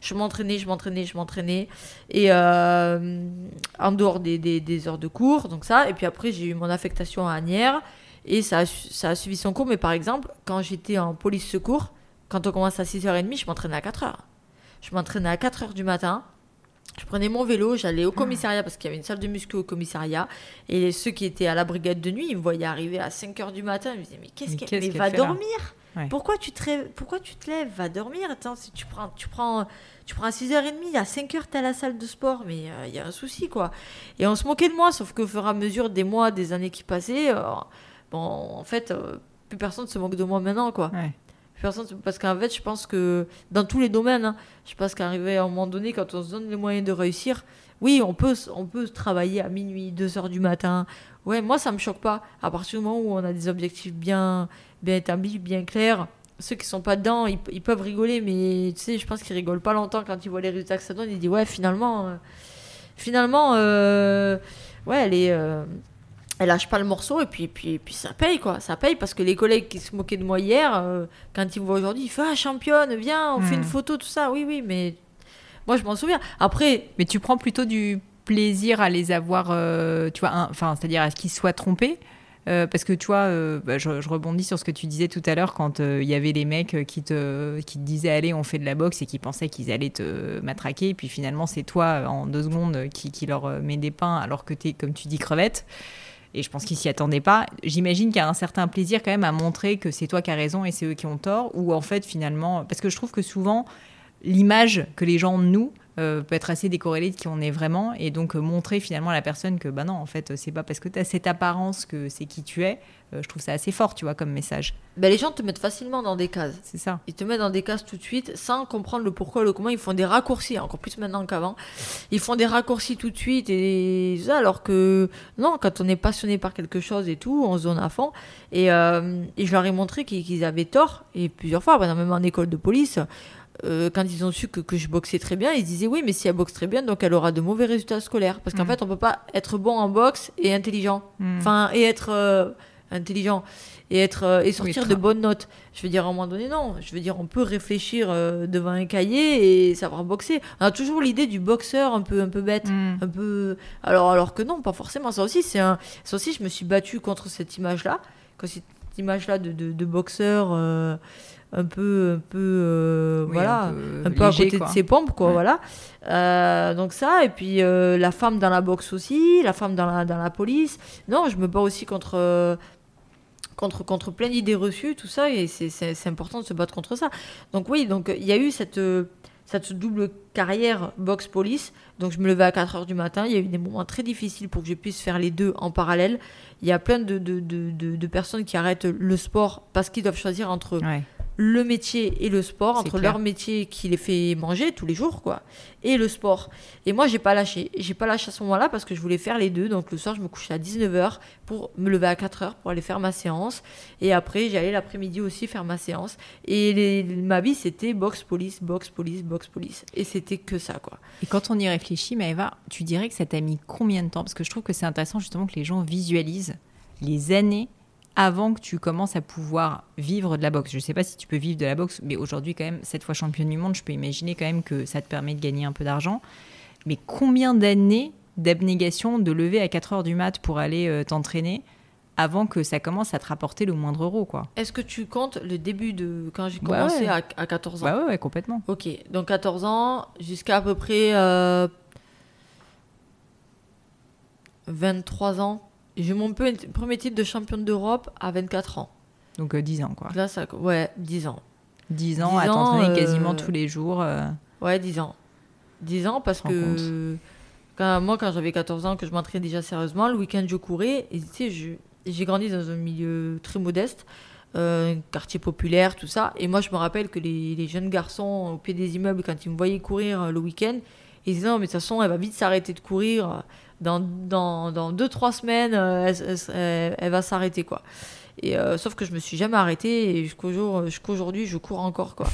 je m'entraînais, je m'entraînais, je m'entraînais. Et euh, en dehors des, des- des heures de cours, donc ça. Et puis après, j'ai eu mon affectation à Agnières. Et ça a, ça a suivi son cours. Mais par exemple, quand j'étais en police secours, quand on commence à 6h30, je m'entraînais à 4h. Je m'entraînais à 4h du matin. Je prenais mon vélo, j'allais au commissariat parce qu'il y avait une salle de muscu au commissariat. Et ceux qui étaient à la brigade de nuit, ils me voyaient arriver à 5h du matin. Ils me disaient Mais qu'est-ce qu'elle mais qu'elle va fait dormir? Ouais. Pourquoi tu, te lèves, Pourquoi tu te lèves? Va dormir. Attends, si tu prends, tu prends, tu prends à 6h30, à 5h, t'es à la salle de sport. Mais euh, il y a un souci, quoi. Et on se moquait de moi, sauf qu'au fur et à mesure des mois, des années qui passaient, euh, bon, en fait, euh, plus personne se moque de moi maintenant, quoi. Ouais. Plus Personne, parce qu'en fait, je pense que dans tous les domaines, hein, je pense qu'arriver à un moment donné, quand on se donne les moyens de réussir, oui, on peut, on peut travailler à minuit, 2 heures du matin. Ouais, moi, ça me choque pas. À partir du moment où on a des objectifs bien, bien établis, bien clairs, ceux qui sont pas dedans, ils, ils peuvent rigoler, mais tu sais, je pense qu'ils rigolent pas longtemps quand ils voient les résultats que ça donne. Ils disent, ouais, finalement, euh, finalement, euh, ouais, elle est. euh, elle lâche pas le morceau et puis, puis, puis ça paye quoi, ça paye parce que les collègues qui se moquaient de moi hier, quand ils me voient aujourd'hui, ils font ah championne, viens, on fait Hmm. une photo, tout ça, oui oui, mais moi je m'en souviens. Après, Mais tu prends plutôt du plaisir à les avoir, tu vois, enfin, c'est-à-dire à ce qu'ils soient trompés. Euh, parce que tu vois, euh, bah, je, rebondis sur ce que tu disais tout à l'heure quand euh, il y avait les mecs euh, qui te, qui te disaient allez on fait de la boxe et qui pensaient qu'ils allaient te matraquer. Et puis finalement c'est toi euh, en deux secondes euh, qui, qui leur euh, met des pains alors que t'es comme tu dis crevette. Et je pense qu'ils s'y attendaient pas. J'imagine qu'il y a un certain plaisir quand même à montrer que c'est toi qui as raison et c'est eux qui ont tort. Ou en fait finalement parce que je trouve que souvent l'image que les gens nous euh, peut être assez décorrélée de qui on est vraiment et donc euh, montrer finalement à la personne que bah non en fait c'est pas parce que tu as cette apparence que c'est qui tu es Euh, je trouve ça assez fort tu vois comme message ben, les gens te mettent facilement dans des cases. c'est ça Ils te mettent dans des cases tout de suite sans comprendre le pourquoi, le comment. Ils font des raccourcis, encore plus maintenant qu'avant. Ils font des raccourcis tout de suite et ça, alors que non, quand on est passionné par quelque chose et tout, on se donne à fond. Et, euh, et je leur ai montré qu'ils avaient tort. Et plusieurs fois, même en école de police, euh, quand ils ont su que, que je boxais très bien, ils disaient oui, mais si elle boxe très bien, donc elle aura de mauvais résultats scolaires. Parce qu'en Mm. fait, on peut pas être bon en boxe et intelligent. Mm. Enfin, et être euh, intelligent et être euh, et sortir de bonnes notes. Je veux dire, à un moment donné, non. Je veux dire, on peut réfléchir devant un cahier et savoir boxer. On a toujours l'idée du boxeur un peu, un peu bête. Mm. Un peu... alors, alors que non, pas forcément. Ça aussi, c'est un... ça aussi, je me suis battue contre cette image-là. Contre cette image-là de, de, de boxeur un peu, un peu, euh, Oui, voilà, un peu, un peu à côté quoi. de ses pompes, quoi, Ouais. voilà. Euh, donc ça, et puis euh, la femme dans la boxe aussi, la femme dans la, dans la police. Non, je me bats aussi contre, contre, contre plein d'idées reçues, tout ça, et c'est- important de se battre contre ça. Donc oui, donc il y a eu cette, cette double carrière boxe-police. Donc je me levais à 4h du matin, il y a eu des moments très difficiles pour que je puisse faire les deux en parallèle. Il y a plein de, de, de, de- de personnes qui arrêtent le sport parce qu'ils doivent choisir entre Ouais. Le métier et le sport, entre clair. leur métier qui les fait manger tous les jours, quoi, et le sport. Et moi, j'ai pas lâché. J'ai pas lâché à ce moment-là parce que je voulais faire les deux. Donc le soir, je me couchais à 19h pour me lever à 4h pour aller faire ma séance. Et après, j'allais l'après-midi aussi faire ma séance. Et les- ma vie, c'était boxe, police, boxe, police, boxe, police. Et c'était que ça, quoi. Et quand on y réfléchit, Maëva, tu dirais que ça t'a mis combien de temps? Parce que je trouve que c'est intéressant justement que les gens visualisent les années avant que tu commences à pouvoir vivre de la boxe. Je ne sais pas si tu peux vivre de la boxe, mais aujourd'hui quand même, cette fois championne du monde, je peux imaginer quand même que ça te permet de gagner un peu d'argent. Mais combien d'années d'abnégation de lever à 4 heures du mat pour aller euh, t'entraîner avant que ça commence à te rapporter le moindre euro, quoi? Est-ce que tu comptes le début de quand j'ai Ouais, commencé ouais. à, à 14 ans? Bah ouais, ouais, complètement. Ok, donc 14 ans jusqu'à à peu près euh, 23 ans. J'ai mon premier titre de championne d'Europe à 24 ans. Donc euh, 10 ans, quoi. Là, ça, ouais, 10 ans. 10 ans 10 à t'entraîner euh, quasiment tous les jours. euh, Ouais, 10 ans. 10 ans parce que quand, moi, quand j'avais 14 ans, que je m'entraînais déjà sérieusement, le week-end, je courais. Et tu sais, j'ai grandi dans un milieu très modeste, euh, un quartier populaire, tout ça. Et moi, je me rappelle que les, les jeunes garçons au pied des immeubles, quand ils me voyaient courir euh, le week-end, ils disaient non, mais de toute façon, elle va vite s'arrêter de courir. Dans 2-3 dans, dans deux, trois semaines, euh, elle, elle- elle- elle va s'arrêter, quoi. Et, euh, sauf que je me suis jamais arrêtée et jusqu'au jour, jusqu'aujourd'hui, je cours encore, quoi.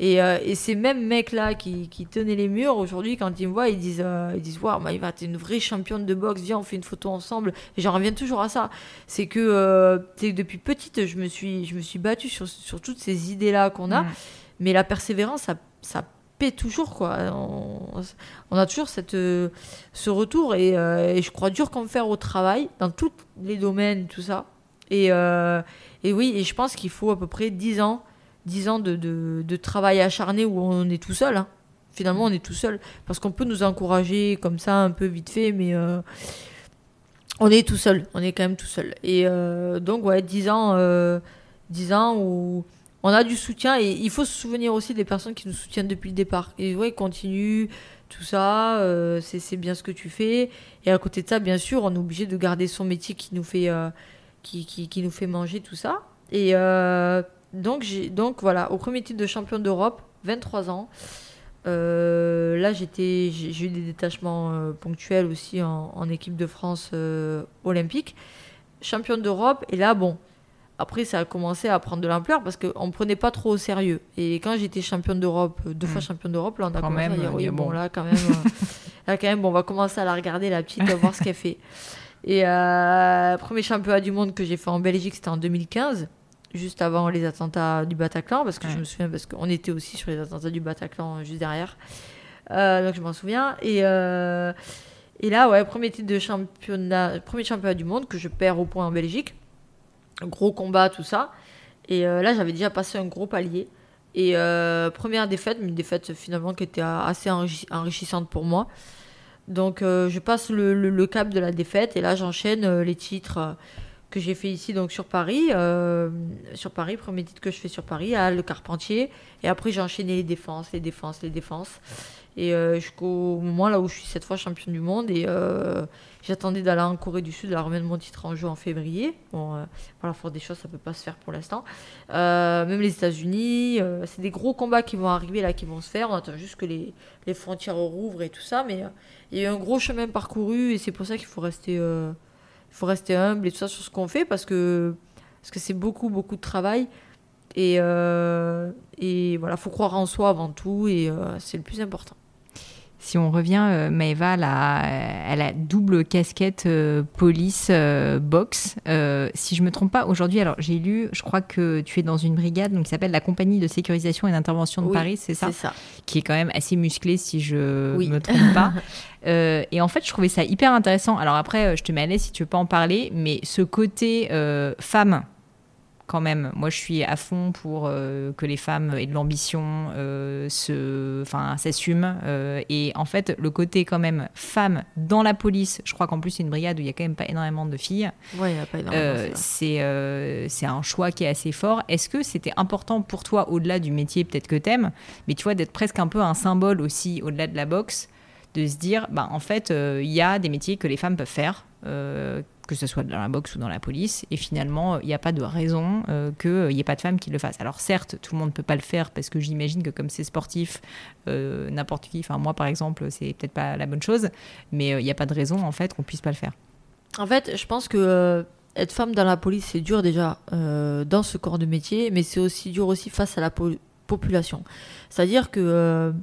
Et, euh, et ces mêmes mecs-là qui, qui tenaient les murs, aujourd'hui, quand ils me voient, ils disent, euh, ils disent Waouh, Maïva, t'es une vraie championne de boxe, viens, on fait une photo ensemble. Et j'en reviens toujours à ça. C'est que depuis petite, je me suis, je me suis battue sur, sur toutes ces idées-là qu'on a. Mm. Mais la persévérance, ça, ça toujours, quoi. On, a toujours cette, euh, ce retour. Et, euh, et je crois dur comme fer au travail, dans tous les domaines, tout ça. Et, euh, et oui, et je pense qu'il faut à peu près 10 ans 10 ans de, de, travail acharné où on est tout seul. hein. Finalement, on est tout seul. Parce qu'on peut nous encourager comme ça, un peu vite fait, mais on est tout seul. On est quand même tout seul. Et donc, ouais, 10 ans, euh, 10 ans où on a du soutien. Et il faut se souvenir aussi des personnes qui nous soutiennent depuis le départ. Et ouais, continue, tout ça, euh, c'est bien ce que tu fais. Et à côté de ça, bien sûr, on est obligé de garder son métier qui nous fait, euh, qui, qui, nous fait manger, tout ça. Et euh, donc, donc voilà, au premier titre de championne d'Europe, 23 ans. Euh, là, j'ai, eu des détachements ponctuels aussi en, en équipe de France olympique. Championne d'Europe, et là, bon, après, ça a commencé à prendre de l'ampleur parce qu'on ne me prenait pas trop au sérieux. Et quand j'étais championne d'Europe, deux fois Mm. championne d'Europe, là, on a Quand commencé même, à dire, oui, bon, bon. là, quand même, euh, là, quand même, bon, on va commencer à la regarder, la petite, à voir ce qu'elle fait. Et euh, premier championnat du monde que j'ai fait en Belgique, c'était en 2015, juste avant les attentats du Bataclan, parce que je me souviens, parce qu'on était aussi sur les attentats du Bataclan euh, juste derrière. Euh, donc je m'en souviens. Et, euh, et là, ouais, premier titre de championnat, premier championnat du monde que je perds au point en Belgique. Gros combat, tout ça. Et euh, là, j'avais déjà passé un gros palier. Et euh, première défaite, une défaite finalement qui était assez enrichi- enrichissante pour moi. Donc euh, je passe le, cap de la défaite et là j'enchaîne les titres que j'ai fait ici donc sur Paris. euh, sur Paris, premier titre que je fais sur Paris, à Le Carpentier. Et après j'ai enchaîné les défenses, les défenses, les défenses. Et euh, jusqu'au moment là où je suis cette fois championne du monde. Et euh, j'attendais d'aller en Corée du Sud, à remettre mon titre en jeu en février. Bon, par la force des choses, ça peut pas se faire pour l'instant. Même les États-Unis, c'est des gros combats qui vont arriver là, qui vont se faire. On attend juste que les, les frontières rouvrent et tout ça. Mais il y a eu un gros chemin parcouru et c'est pour ça qu'il faut rester, il faut rester humble et tout ça sur ce qu'on fait parce que c'est beaucoup beaucoup de travail et euh, et voilà, faut croire en soi avant tout et euh, c'est le plus important. Si on revient, euh, Maëva, elle a, elle a double casquette euh, police euh, box. Euh, si je me trompe pas, aujourd'hui, alors j'ai lu, je crois que tu es dans une brigade donc, qui s'appelle la compagnie de sécurisation et d'intervention de Oui, Paris, c'est ça C'est ça. Qui est quand même assez musclée si je Oui. me trompe pas. Euh, et en fait, je trouvais ça hyper intéressant. Alors après, euh, je te mets à l'aise si tu veux pas en parler, mais ce côté euh, femme, quand même, moi je suis à fond pour euh, que les femmes aient de l'ambition, euh, se, enfin, s'assument. euh, et en fait, le côté quand même femme dans la police, je crois qu'en plus c'est une brigade où il y a quand même pas énormément de filles. Ouais, il y a pas énormément. C'est c'est un choix qui est assez fort. Est-ce que c'était important pour toi, au-delà du métier peut-être que t'aimes, mais tu vois, d'être presque un peu un symbole aussi, au-delà de la boxe, de se dire, bah, en fait, il y a des métiers que les femmes peuvent faire, euh, que ce soit dans la boxe ou dans la police. Et finalement, il n'y a pas de raison euh, qu'il n'y ait pas de femmes qui le fassent. Alors certes, tout le monde ne peut pas le faire parce que j'imagine que comme c'est sportif, euh, n'importe qui, enfin moi par exemple, c'est peut-être pas la bonne chose, mais euh, il n'y a pas de raison en fait qu'on puisse pas le faire. En fait, je pense que être femme dans la police, c'est dur déjà dans ce corps de métier, mais c'est aussi dur aussi face à la population. C'est-à-dire que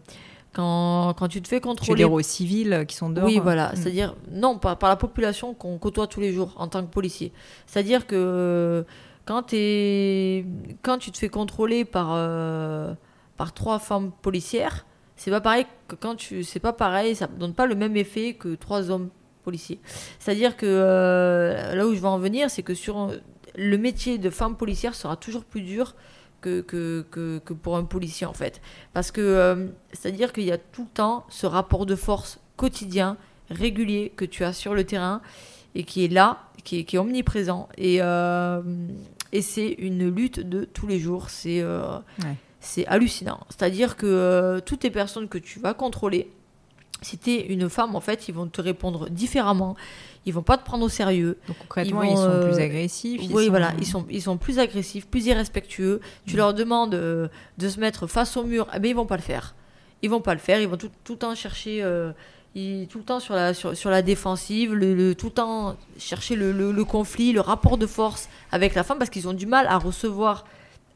quand, quand, tu te fais contrôler. Tu veux aux civils qui sont dehors Oui, voilà. Mm. C'est-à-dire, non, par, par, la population qu'on côtoie tous les jours en tant que policier. C'est-à-dire que quand, es, quand tu te fais contrôler par, euh, par trois femmes policières, c'est pas pareil que quand tu. C'est pas pareil, ça donne pas le même effet que trois hommes policiers. C'est-à-dire que euh, là où je veux en venir, c'est que sur le métier de femme policière sera toujours plus dur que, que, que, pour un policier en fait. Parce que euh, c'est-à-dire qu'il y a tout le temps ce rapport de force quotidien, régulier que tu as sur le terrain et qui est là, qui est, qui est omniprésent. Et, euh, et c'est une lutte de tous les jours. C'est euh, c'est hallucinant. C'est-à-dire que toutes les personnes que tu vas contrôler, si tu es une femme, en fait, ils vont te répondre différemment ils vont pas te prendre au sérieux. Donc concrètement, ils, sont plus euh, agressifs. oui, voilà, ils sont, ils sont plus agressifs, plus irrespectueux. Tu leur demandes euh, de se mettre face au mur, eh ben, ils vont pas le faire. Ils vont pas le faire, ils vont tout, tout le temps chercher, euh, tout le temps sur la, sur, sur la défensive, le, tout le temps chercher le, le, conflit, le rapport de force avec la femme parce qu'ils ont du mal à recevoir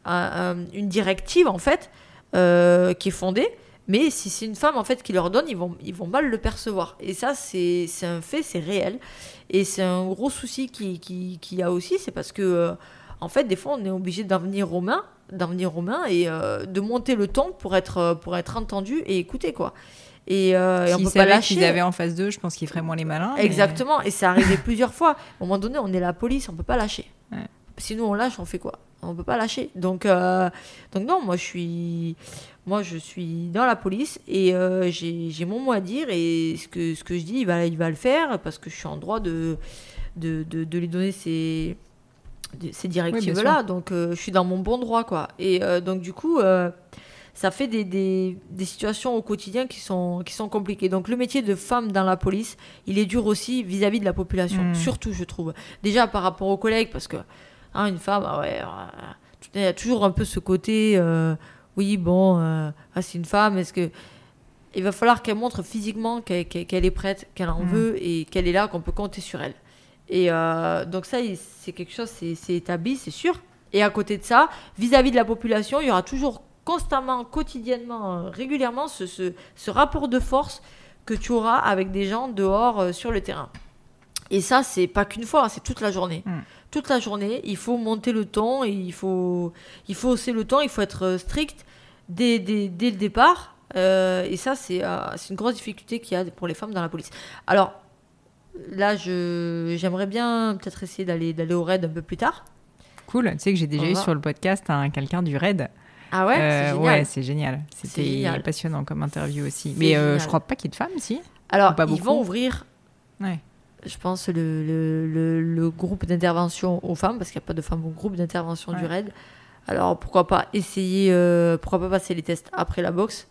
une directive en fait qui est fondée. Mais si c'est une femme en fait qui leur donne, ils vont, ils vont mal le percevoir. Et ça, c'est un fait, c'est réel. Et c'est un gros souci qu'il qui, qui, y a aussi, c'est parce que, euh, en fait, des fois, on est obligé d'en venir aux mains, venir et euh, de monter le ton pour être, euh, pour être entendu et écouté, quoi. Et, euh, on peut pas lâcher. S'ils avaient en face d'eux, je pense qu'ils feraient moins les malins. Exactement. Et c'est arrivé plusieurs fois. À un moment donné, on est la police, on peut pas lâcher. Sinon, on lâche, on fait quoi? On peut pas lâcher. Donc, donc non, moi, je suis moi, je suis dans la police et euh, j'ai mon mot à dire et ce que, ce que je dis, il va, il va le faire parce que je suis en droit de, de, de, lui donner ces, ces directives-là. donc, euh, je suis dans mon bon droit, quoi. Et euh, donc, du coup, ça fait des, des, des, situations au quotidien qui sont, qui sont compliquées. Donc, le métier de femme dans la police, il est dur aussi vis-à-vis de la population, hmm. surtout, je trouve. Déjà, par rapport aux collègues, parce que hein, une femme, ah ouais, il y a toujours un peu ce côté oui, bon, euh, ah, c'est une femme, est-ce que. Il va falloir qu'elle montre physiquement qu'elle est prête, qu'elle en mm. veut et qu'elle est là, qu'on peut compter sur elle. Et euh, donc, ça, c'est quelque chose, c'est établi, c'est sûr. Et à côté de ça, vis-à-vis de la population, il y aura toujours constamment, quotidiennement, euh, régulièrement ce, ce, rapport de force que tu auras avec des gens dehors sur le terrain. Et ça, c'est pas qu'une fois, c'est toute la journée. Mm toute la journée. Il faut monter le ton, et il faut, il faut hausser le ton, il faut être euh, strict dès, dès, dès le départ. Euh, et ça, euh, c'est une grosse difficulté qu'il y a pour les femmes dans la police. Alors, là, j'aimerais bien peut-être essayer d'aller au raid un peu plus tard. Cool. Tu sais que j'ai déjà eu sur le podcast un quelqu'un du raid. Ah ouais C'est génial. Ouais, c'est génial. C'était passionnant comme interview aussi. Mais je crois pas qu'il y ait de femmes, si? Alors, ils vont ouvrir. Ouais je pense, le, le, le, groupe d'intervention aux femmes, parce qu'il n'y a pas de femmes au groupe d'intervention du RAID. Alors pourquoi pas essayer, euh, pourquoi pas passer les tests après la boxe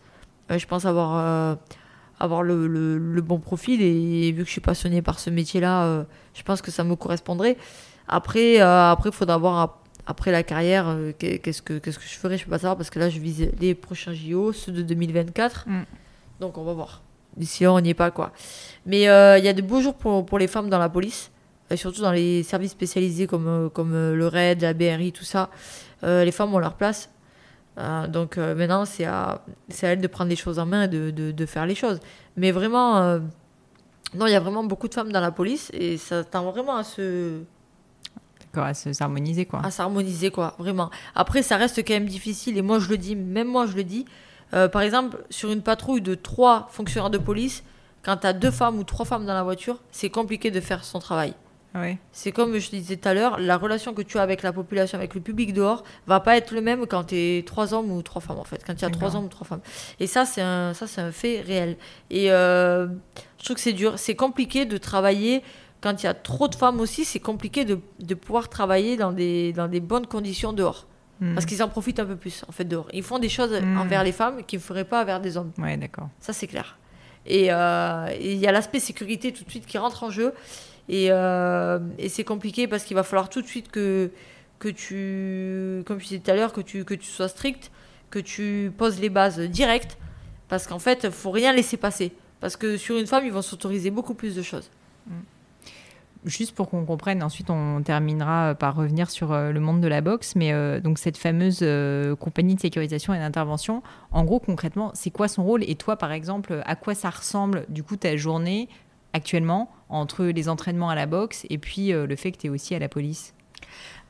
euh, Je pense avoir, euh, avoir le, le, bon profil et, vu que je suis passionnée par ce métier-là, je pense que ça me correspondrait. Après, après, il faudra voir après la carrière qu'est-ce que qu'est-ce que je ferai. Je peux pas savoir parce que là, je vise les prochains JO, ceux de 2024. Mm. Donc on va voir. Là, on n'y est pas, quoi. Mais euh, il y a de beaux jours pour, pour les femmes dans la police, et surtout dans les services spécialisés comme, euh, comme euh, le RAID, la BRI, tout ça. les femmes ont leur place. donc maintenant, c'est à, à elles de prendre les choses en main et de, de, de faire les choses. Mais vraiment, non, il y a vraiment beaucoup de femmes dans la police et ça tend vraiment à se. D'accord, à s'harmoniser, quoi. À s'harmoniser, quoi, vraiment. Après, ça reste quand même difficile et moi, je le dis, même moi, je le dis. Euh, par exemple, sur une patrouille de trois fonctionnaires de police, quand tu as deux femmes ou trois femmes dans la voiture, c'est compliqué de faire son travail. C'est comme je disais tout à l'heure, la relation que tu as avec la population, avec le public dehors, va pas être le même quand tu es trois hommes ou trois femmes en fait. Quand il y a trois hommes ou trois femmes. Et ça, c'est un, ça, c'est un fait réel. Et euh, je trouve que c'est dur. C'est compliqué de travailler quand il y a trop de femmes aussi. C'est compliqué de, de pouvoir travailler dans des, dans des bonnes conditions dehors. Hmm. Parce qu'ils en profitent un peu plus, en fait, dehors. Ils font des choses hmm. envers les femmes qu'ils ne feraient pas envers des hommes. Ouais, d'accord. Ça, c'est clair. Et euh, il y a l'aspect sécurité tout de suite qui rentre en jeu. Et, euh, et c'est compliqué parce qu'il va falloir tout de suite que, que tu, comme je disais tout à l'heure, que tu, que tu sois strict, que tu poses les bases directes. Parce qu'en fait, il faut rien laisser passer. Parce que sur une femme, ils vont s'autoriser beaucoup plus de choses. Juste pour qu'on comprenne, ensuite on terminera par revenir sur euh, le monde de la boxe, mais euh, donc cette fameuse euh, compagnie de sécurisation et d'intervention, en gros concrètement, c'est quoi son rôle? Et toi par exemple, à quoi ça ressemble du coup ta journée actuellement entre les entraînements à la boxe et puis le fait que tu es aussi à la police?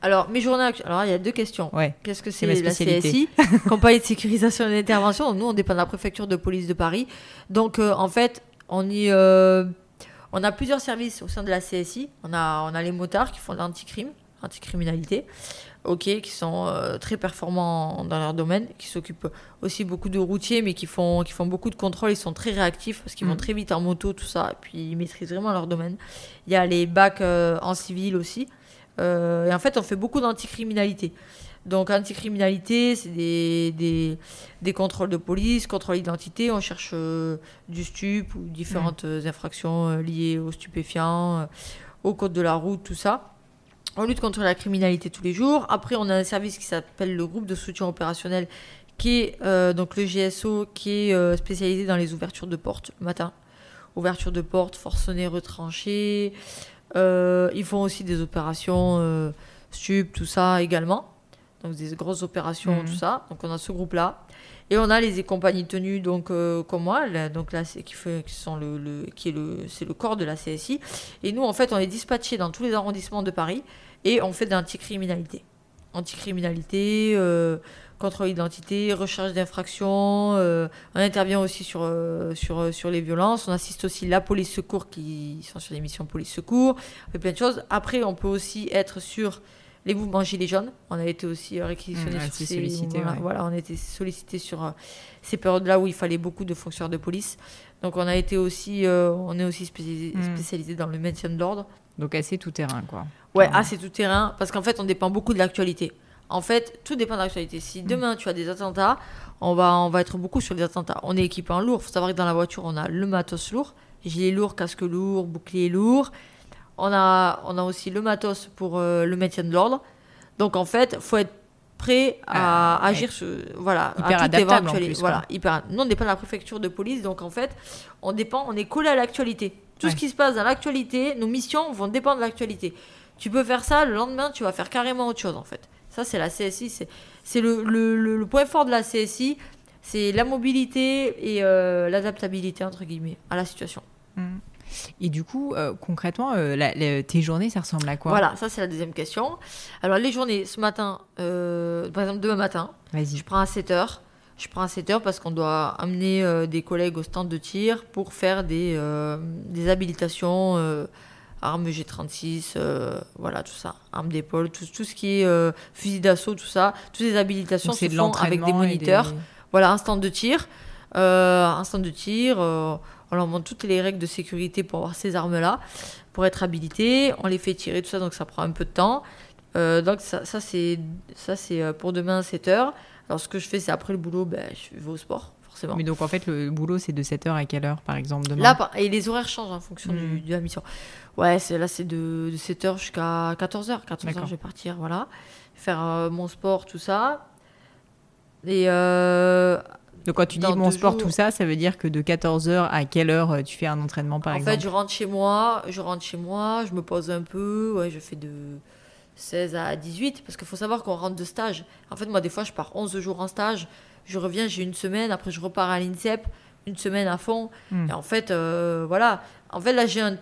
Alors, mes journées Alors, il y a deux questions. Ouais, Qu'est-ce que c'est la CSI Compagnie de sécurisation et d'intervention. Nous, on dépend de la préfecture de police de Paris. Donc, en fait, on y on a plusieurs services au sein de la CSI. On a, on a les motards qui font de l'anticrime, anticriminalité, ok, qui sont euh, très performants dans leur domaine, qui s'occupent aussi beaucoup de routiers, mais qui font, qui font beaucoup de contrôles. Ils sont très réactifs parce qu'ils vont mm. très vite en moto, tout ça, et puis ils maîtrisent vraiment leur domaine. Il y a les bacs euh, en civil aussi. Euh, et en fait, on fait beaucoup d'anticriminalité. Donc, anticriminalité, c'est des, des, contrôles de police, contrôle d'identité. On cherche euh, du stup ou différentes infractions euh, liées aux stupéfiants, euh, au code de la route, tout ça. On lutte contre la criminalité tous les jours. Après, on a un service qui s'appelle le groupe de soutien opérationnel, qui est donc le GSO, qui est spécialisé dans les ouvertures de portes le matin. Ouverture de portes, forcenées retranchées. ils font aussi des opérations stup, tout ça également donc des grosses opérations, tout mhm. ça. Donc on a ce groupe-là. Et on a les compagnies tenues, donc euh, comme moi, là, donc là, qui, fait, qui sont le, qui est le, c'est le corps de la CSI. Et nous, en fait, on est dispatchés dans tous les arrondissements de Paris et on fait de l'anticriminalité. Anticriminalité, euh, contrôle d'identité, recherche d'infractions. Euh, on intervient aussi sur, euh, sur, sur les violences. On assiste aussi la police secours qui sont sur des missions police secours. On fait plein de choses. Après, on peut aussi être sur les mouvements Gilets jaunes. On a été aussi euh, réquisitionnés mmh, sur ces voilà, on a été sollicité sur euh, ces périodes-là où il fallait beaucoup de fonctionnaires de police. Donc on a été aussi, euh, on est aussi spécialisé, mmh. spécialisé dans le maintien de l'ordre. Donc assez tout terrain, quoi. Ouais, assez tout terrain, parce qu'en fait, on dépend beaucoup de l'actualité. En fait, tout dépend de l'actualité. Si mmh. demain tu as des attentats, on va, on va être beaucoup sur les attentats. On est équipé en lourd. Il faut savoir que dans la voiture, on a le matos lourd, gilet lourd, casque lourd, bouclier lourd. On a, on a aussi le matos pour euh, le maintien de l'ordre. Donc en fait, faut être prêt à ah, agir voilà hyper à plus, voilà hyper nous on dépend de la préfecture de police donc en fait on dépend on est collé à l'actualité. Tout ce qui se passe dans l'actualité nos missions vont dépendre de l'actualité. Tu peux faire ça le lendemain tu vas faire carrément autre chose en fait. Ça c'est la CSI c'est le, le, le, point fort de la CSI c'est la mobilité et euh, l'adaptabilité entre guillemets à la situation. Mmh. Et du coup, euh, concrètement, euh, tes journées, ça ressemble à quoi Voilà, ça c'est la deuxième question. Alors les journées, ce matin, euh, par exemple demain matin, je prends à 7 heures. Je prends à 7 heures parce qu'on doit amener des collègues au stand de tir pour faire des, des habilitations armes G36, voilà, tout ça, armes d'épaule, tout, tout, ce qui est fusil d'assaut, tout ça, toutes les habilitations se font avec des moniteurs. Voilà, un stand de tir, un stand de tir, on leur montre toutes les règles de sécurité pour avoir ces armes-là, pour être habilité. On les fait tirer, tout ça, donc ça prend un peu de temps. Euh, donc ça, ça c'est euh, pour demain 7h. Alors ce que je fais, c'est après le boulot, ben, je vais au sport. Forcément. Mais donc en fait, le boulot, c'est de 7h à quelle heure, par exemple, demain? Là, et les horaires changent en fonction hmm. de la mission. Ouais, là, c'est de, 7h jusqu'à 14h. 14h, je vais partir, voilà. Faire euh, mon sport, tout ça. Et donc quand tu dis mon sport, tout ça, ça veut dire que de 14h à quelle heure euh, tu fais un entraînement par exemple En fait, je rentre chez moi, je rentre chez moi, je me pose un peu, ouais, je fais de 16 à 18 parce qu'il faut savoir qu'on rentre de stage. En fait, moi des fois, je pars 11 jours en stage, je reviens, j'ai une semaine, après je repars à l'INSEP, une semaine à fond. Hmm. Et en fait, euh, voilà. En fait, là, j'ai un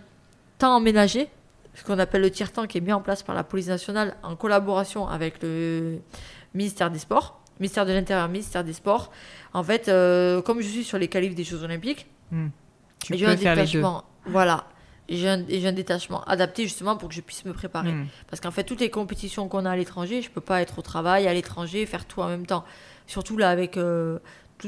temps aménagé, ce qu'on appelle le tiers-temps qui est mis en place par la police nationale en collaboration avec le ministère des Sports ministère de l'Intérieur, ministère des Sports. En fait, euh, comme je suis sur les qualifs des Jeux Olympiques, hmm. j'ai un détachement. Voilà. J'ai un, un, détachement adapté justement pour que je puisse me préparer. Hmm. Parce qu'en fait, toutes les compétitions qu'on a à l'étranger, je peux pas être au travail, à l'étranger, faire tout en même temps. Surtout là, avec euh,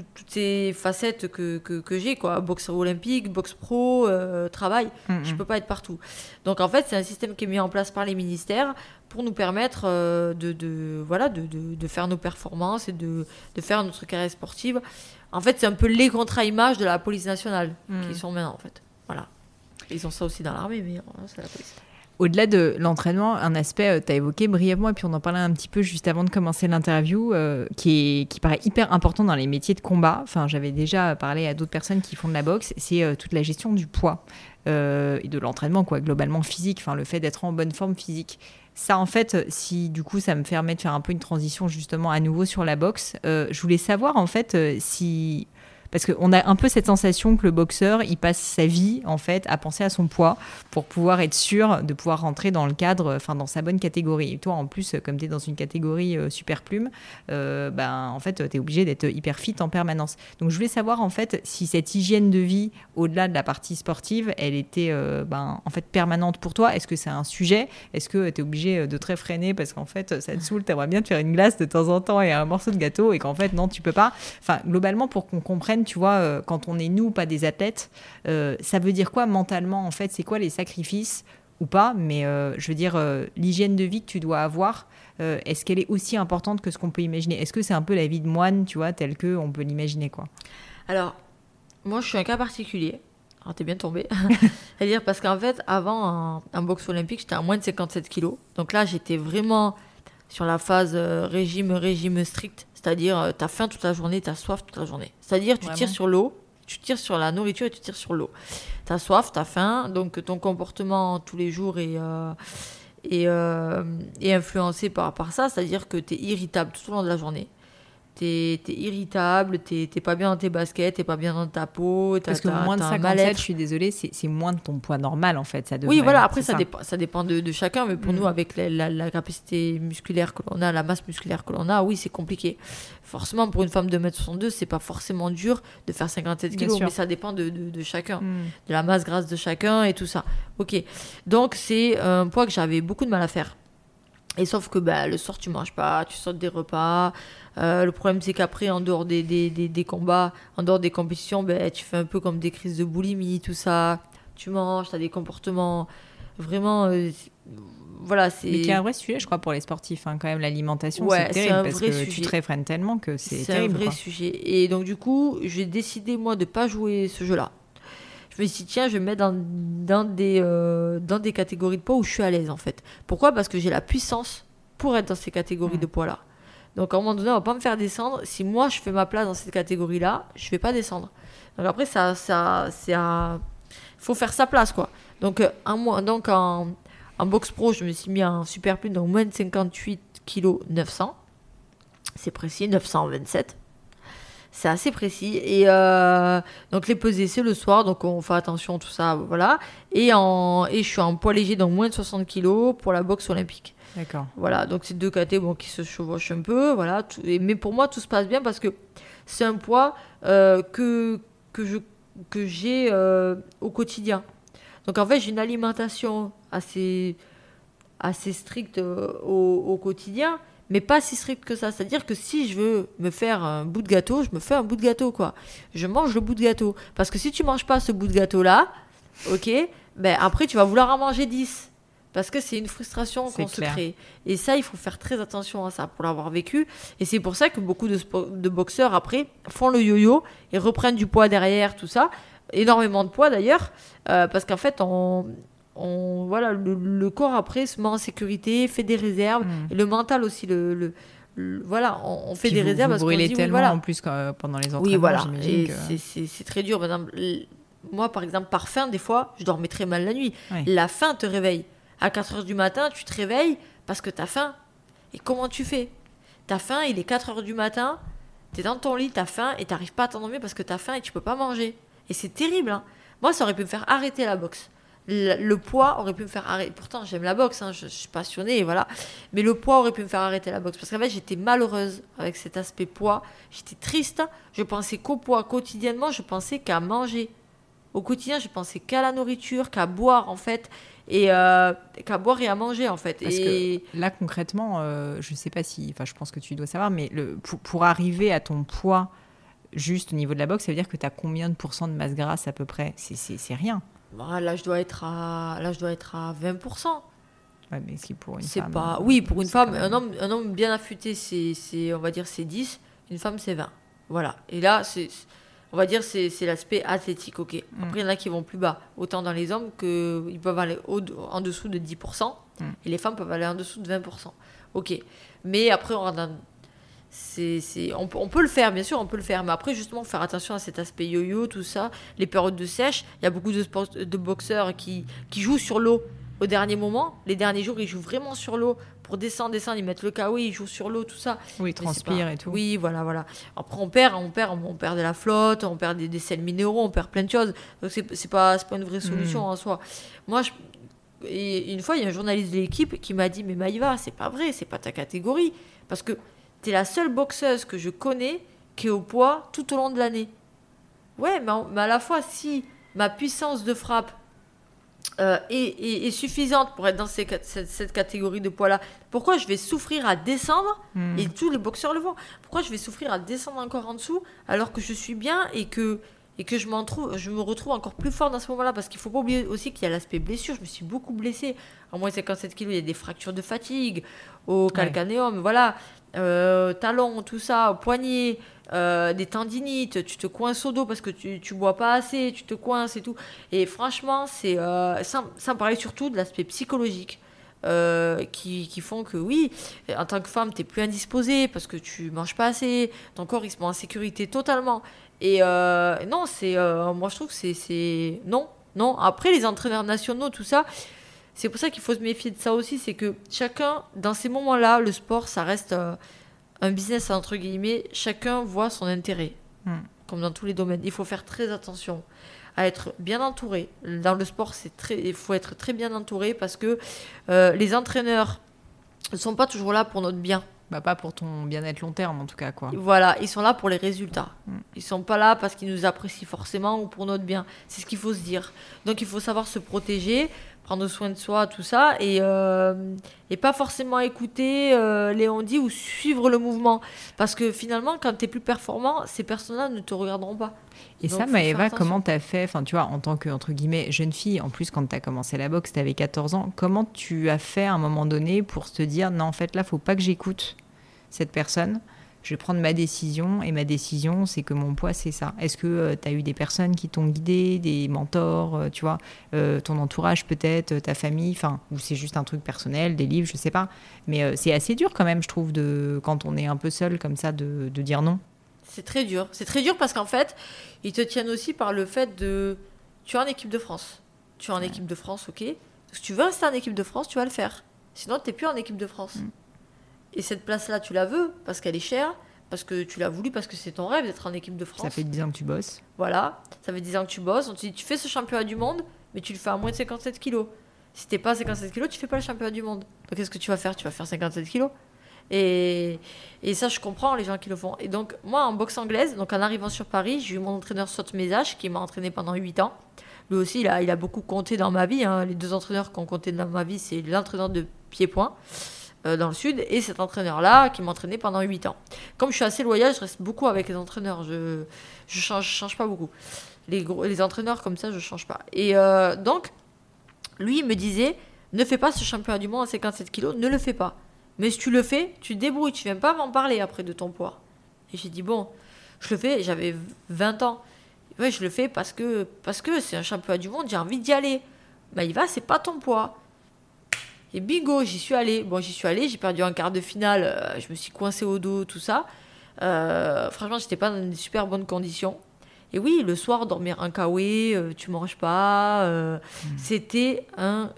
toutes ces facettes que, que, j'ai, quoi. Boxe olympique, boxe pro, euh, travail. Je je peux pas être partout. Donc en fait, c'est un système qui est mis en place par les ministères pour nous permettre euh, de, de, voilà, de, de, faire nos performances et de, de faire notre carrière sportive. En fait, c'est un peu les contrats images de la police nationale qui mm. sont maintenant, en fait. Voilà. Ils ont ça aussi dans l'armée, mais c'est la police. Au-delà de l'entraînement, un aspect, tu as évoqué brièvement, et puis on en parlait un petit peu juste avant de commencer l'interview, qui, qui paraît hyper important dans les métiers de combat. Enfin, j'avais déjà parlé à d'autres personnes qui font de la boxe, c'est toute la gestion du poids. Euh, et de l'entraînement, quoi, globalement physique, enfin le fait d'être en bonne forme physique. Ça, en fait, si du coup, ça me permet de faire un peu une transition justement à nouveau sur la boxe, euh, je voulais savoir en fait euh, si parce qu'on a un peu cette sensation que le boxeur, il passe sa vie, en fait, à penser à son poids pour pouvoir être sûr de pouvoir rentrer dans le cadre, enfin, dans sa bonne catégorie. Et toi, en plus, comme tu es dans une catégorie euh, super plume, euh, ben, en fait, tu es obligé d'être hyper fit en permanence. Donc, je voulais savoir, en fait, si cette hygiène de vie, au-delà de la partie sportive, elle était, euh, ben, en fait, permanente pour toi. Est-ce que c'est un sujet? Est-ce que tu es obligé de très freiner parce qu'en fait, ça te saoule, tu bien te faire une glace de temps en temps et un morceau de gâteau et qu'en fait, non, tu peux pas? Enfin, globalement, pour qu'on comprenne tu vois, euh, quand on est nous, pas des athlètes, euh, ça veut dire quoi mentalement en fait? C'est quoi les sacrifices ou pas? Mais euh, je veux dire, l'hygiène de vie que tu dois avoir, est-ce qu'elle est aussi importante que ce qu'on peut imaginer? Est-ce que c'est un peu la vie de moine, tu vois, telle que on peut l'imaginer quoi? Alors, moi, je suis un cas particulier. Alors, t'es bien tombé. C'est-à-dire parce qu'en fait, avant un, boxe olympique, j'étais à moins de 57 kilos. Donc là, j'étais vraiment sur la phase régime, régime strict. C'est-à-dire, euh, tu as faim toute la journée, tu as soif toute la journée. C'est-à-dire, tu tires sur l'eau, tu tires sur la nourriture et tu tires sur l'eau. Tu as soif, tu as faim, donc ton comportement tous les jours est, euh, euh, est, influencé par, par ça. C'est-à-dire que tu es irritable tout au long de la journée t'es es irritable, t'es pas bien dans tes baskets, t'es pas bien dans ta peau. Parce que moins de 57, je suis désolée, c'est moins de ton poids normal en fait. Ça oui, voilà, après ça, Dépend, ça dépend de, de chacun, mais pour mm. nous, avec la, la, capacité musculaire que l'on a, la masse musculaire que l'on a, oui, c'est compliqué. Forcément, pour une femme de 1m62, c'est pas forcément dur de faire 57 kg, mais ça dépend de, de, de chacun, mm. de la masse grasse de chacun et tout ça. Ok, donc c'est un poids que j'avais beaucoup de mal à faire. Et sauf que bah, le soir, tu manges pas, tu sautes des repas. Euh, le problème, c'est qu'après, en dehors des, des, des, combats, en dehors des compétitions, ben, tu fais un peu comme des crises de boulimie, tout ça. Tu manges, tu as des comportements vraiment. Euh, voilà, c'est. Mais qui est un vrai sujet, je crois, pour les sportifs. Hein, quand même, l'alimentation, c'est terrible parce que sujet. tu te réfrènes tellement que c'est terrible. C'est un vrai sujet. Et donc, du coup, j'ai décidé, moi, de pas jouer ce jeu-là. Je me suis dit, tiens, je vais me mettre dans, dans, des, euh, dans des catégories de poids où je suis à l'aise, en fait. Pourquoi? Parce que j'ai la puissance pour être dans ces catégories mmh. de poids-là. Donc à un moment donné, on va pas me faire descendre. Si moi je fais ma place dans cette catégorie-là, je vais pas descendre. Donc après, ça, ça, faut faire sa place quoi. Donc un mois, donc en, en pro, je me suis mis en super plus donc moins de 58 kg 900. C'est précis, 927. C'est assez précis. Et euh, donc les peser, c'est le soir, donc on fait attention, tout ça, voilà. Et, en, et je suis en poids léger, donc moins de 60 kg pour la boxe olympique. D'accord. Voilà, donc c'est deux catégories qui se chevauchent un peu, voilà. mais pour moi, tout se passe bien parce que c'est un poids euh, que, que, j'ai euh, au quotidien. Donc en fait, j'ai une alimentation assez, assez stricte euh, au, quotidien, mais pas si stricte que ça. C'est-à-dire que si je veux me faire un bout de gâteau, je me fais un bout de gâteau, quoi. Je mange le bout de gâteau. Parce que si tu manges pas ce bout de gâteau-là, ok, ben après, tu vas vouloir en manger 10. Parce que c'est une frustration qu'on se crée. Et ça, il faut faire très attention à ça pour l'avoir vécu. Et c'est pour ça que beaucoup de, de, boxeurs, après, font le yo-yo et reprennent du poids derrière, tout ça. Énormément de poids d'ailleurs. Euh, parce qu'en fait, on, on, voilà, le, corps, après, se met en sécurité, fait des réserves. Hmm. Et le mental aussi, le, voilà, on, fait des réserves. Vous brûlez tellement en plus pendant les entraînements. Oui, voilà. Et c'est très dur. moi, par exemple, par faim, des fois, je dormais très mal la nuit. La faim te réveille à 4 heures du matin, tu te réveilles parce que tu as faim. Et comment tu fais? Tu as faim, il est 4 heures du matin, tu es dans ton lit, tu as faim et tu n'arrives pas à t'endormir parce que tu as faim et tu peux pas manger. Et c'est terrible. Hein. Moi, ça aurait pu me faire arrêter la boxe. Le, poids aurait pu me faire arrêter. Pourtant, j'aime la boxe, hein, je, suis passionnée, voilà. Mais le poids aurait pu me faire arrêter la boxe. Parce qu'en fait, j'étais malheureuse avec cet aspect poids. J'étais triste. Je pensais qu'au poids quotidiennement, je pensais qu'à manger. Au quotidien, je pensais qu'à la nourriture, qu'à boire, en fait et euh, qu'à boire et à manger en fait. Parce et... que là concrètement, euh, je sais pas si, enfin je pense que tu dois savoir, mais le, pour, arriver à ton poids juste au niveau de la boxe, ça veut dire que tu as combien de pourcents de masse grasse à peu près? C'est rien. Bah, là je dois être à, là je dois être à 20%. Ouais, mais si pour une femme. Pas... Oui, pour une femme, un, homme, un homme bien affûté, c'est, on va dire, c'est 10. Une femme, c'est 20. Voilà. Et là, c'est on va dire, c'est c'est l'aspect athlétique, ok. Après, il y en a qui vont plus bas, autant dans les hommes qu'ils peuvent aller au, en dessous de 10%, Mm. et les femmes peuvent aller en dessous de 20%. Ok. Mais après, on on, peut- on peut le faire, bien sûr, on peut le faire. Mais après, justement, faire attention à cet aspect yo-yo, tout ça, les périodes de sèche. Il y a beaucoup de, sport- de boxeurs qui, qui jouent sur l'eau au dernier moment. Les derniers jours, ils jouent vraiment sur l'eau. Pour descendre, descendre, ils mettent le KO, ils jouent sur l'eau, tout ça. Oui, Mais c'est transpire pas- et tout. Oui, voilà, voilà. Après, on perd, on perd, on perd de la flotte, on perd des, des sels minéraux, on perd plein de choses. Donc, c'est, pas, pas une vraie solution Mm. en soi. Moi, je- et une fois, il y a un journaliste de l'équipe qui m'a dit Mais Maïva, c'est pas vrai, c'est pas ta catégorie. Parce que t'es la seule boxeuse que je connais qui est au poids tout au long de l'année. Ouais, mais à la fois, si ma puissance de frappe euh, est, est- est suffisante pour être dans ces cette, cette catégorie de poids-là, pourquoi je vais souffrir à descendre Mm. et tous les boxeurs le font. Pourquoi je vais souffrir à descendre encore en dessous alors que je suis bien et que, et que je, m'en trouve, je me retrouve encore plus fort dans ce moment-là? Parce qu'il faut pas oublier aussi qu'il y a l'aspect blessure. Je me suis beaucoup blessée. En moins de 57 kilos, il y a des fractures de fatigue au calcanéum, voilà, euh, talon, tout ça, au poignet, euh, des tendinites. Tu te coinces au dos parce que tu, tu bois pas assez, tu te coinces et tout. Et franchement, c'est euh, sans, sans parler surtout de l'aspect psychologique. euh, qui, qui font que oui, en tant que femme, tu es plus indisposée parce que tu manges pas assez, ton corps il se met en sécurité totalement. Et non, c'est moi je trouve que c'est. Non, non. Après, les entraîneurs nationaux, tout ça, c'est pour ça qu'il faut se méfier de ça aussi, c'est que chacun, dans ces moments-là, le sport, ça reste euh, un business entre guillemets, chacun voit son intérêt, Hmm. comme dans tous les domaines. Il faut faire très attention à être bien entouré. Dans le sport, c'est très, il faut être très bien entouré parce que euh, les entraîneurs ne sont pas toujours là pour notre bien. Bah, pas pour ton bien-être long terme, en tout cas, quoi. Voilà, ils sont là pour les résultats. Mm. Ils sont pas là parce qu'ils nous apprécient forcément ou pour notre bien. C'est ce qu'il faut se dire. Donc il faut savoir se protéger, prendre soin de soi, tout ça, et, euh, et pas forcément écouter euh, les on-dit ou suivre le mouvement. Parce que finalement, quand tu es plus performant, ces personnes-là ne te regarderont pas. Et Donc, ça, Maëva, comment t'as fait, enfin, tu vois, en tant que, entre guillemets, jeune fille, en plus, quand t'as commencé la boxe, t'avais 14 ans, comment tu as fait à un moment donné pour te dire, non, en fait, là, faut pas que j'écoute cette personne, je vais prendre ma décision, et ma décision, c'est que mon poids, c'est ça. Est-ce que tu as eu des personnes qui t'ont guidé, des mentors, euh, tu vois, euh, ton entourage peut-être, euh, ta famille, enfin, ou c'est juste un truc personnel, des livres, je sais pas. Mais euh, c'est assez dur quand même, je trouve, de, quand on est un peu seul comme ça, de, de dire non. C'est très dur. C'est très dur parce qu'en fait, ils te tiennent aussi par le fait de. Tu es en équipe de France. Tu es en équipe de France, ok. Si tu veux rester en équipe de France, tu vas le faire. Sinon, tu n'es plus en équipe de France. Mm. Et cette place-là, tu la veux parce qu'elle est chère, parce que tu l'as voulu, parce que c'est ton rêve d'être en équipe de France. Ça fait 10 ans que tu bosses. Voilà, ça fait 10 ans que tu bosses. On te dit, tu fais ce championnat du monde, mais tu le fais à moins de 57 kilos. Si t'es pas à 57 kilos, tu fais pas le championnat du monde. Donc qu'est-ce que tu vas faire? Tu vas faire 57 kilos. Et, et ça, je comprends les gens qui le font. Et donc, moi, en boxe anglaise, donc en arrivant sur Paris, j'ai eu mon entraîneur Mézage qui m'a entraîné pendant 8 ans. Lui aussi, il a, il a beaucoup compté dans ma vie. hein. Les deux entraîneurs qui ont compté dans ma vie, c'est l'entraîneur de pied-point euh, dans le sud et cet entraîneur-là qui m'entraînait pendant 8 ans. Comme je suis assez loyal, je reste beaucoup avec les entraîneurs. Je je change, je change pas beaucoup. Les, gros, les entraîneurs comme ça, je change pas. Et euh, donc, lui, il me disait ne fais pas ce championnat du monde à 57 kilos, ne le fais pas. Mais si tu le fais, tu te débrouilles, tu viens pas m'en parler après de ton poids. Et j'ai dit bon, je le fais, j'avais 20 ans. Ouais, je le fais parce que parce que c'est un championnat du monde, j'ai envie d'y aller. Bah, il va, c'est pas ton poids. Et bingo, j'y suis allée. Bon, j'y suis allée, j'ai perdu un quart de finale, euh, je me suis coincée au dos, tout ça. Euh, franchement, j'étais pas dans des super bonnes conditions. Et oui, le soir, dormir un kawaii, euh, tu manges pas, euh, c'était un,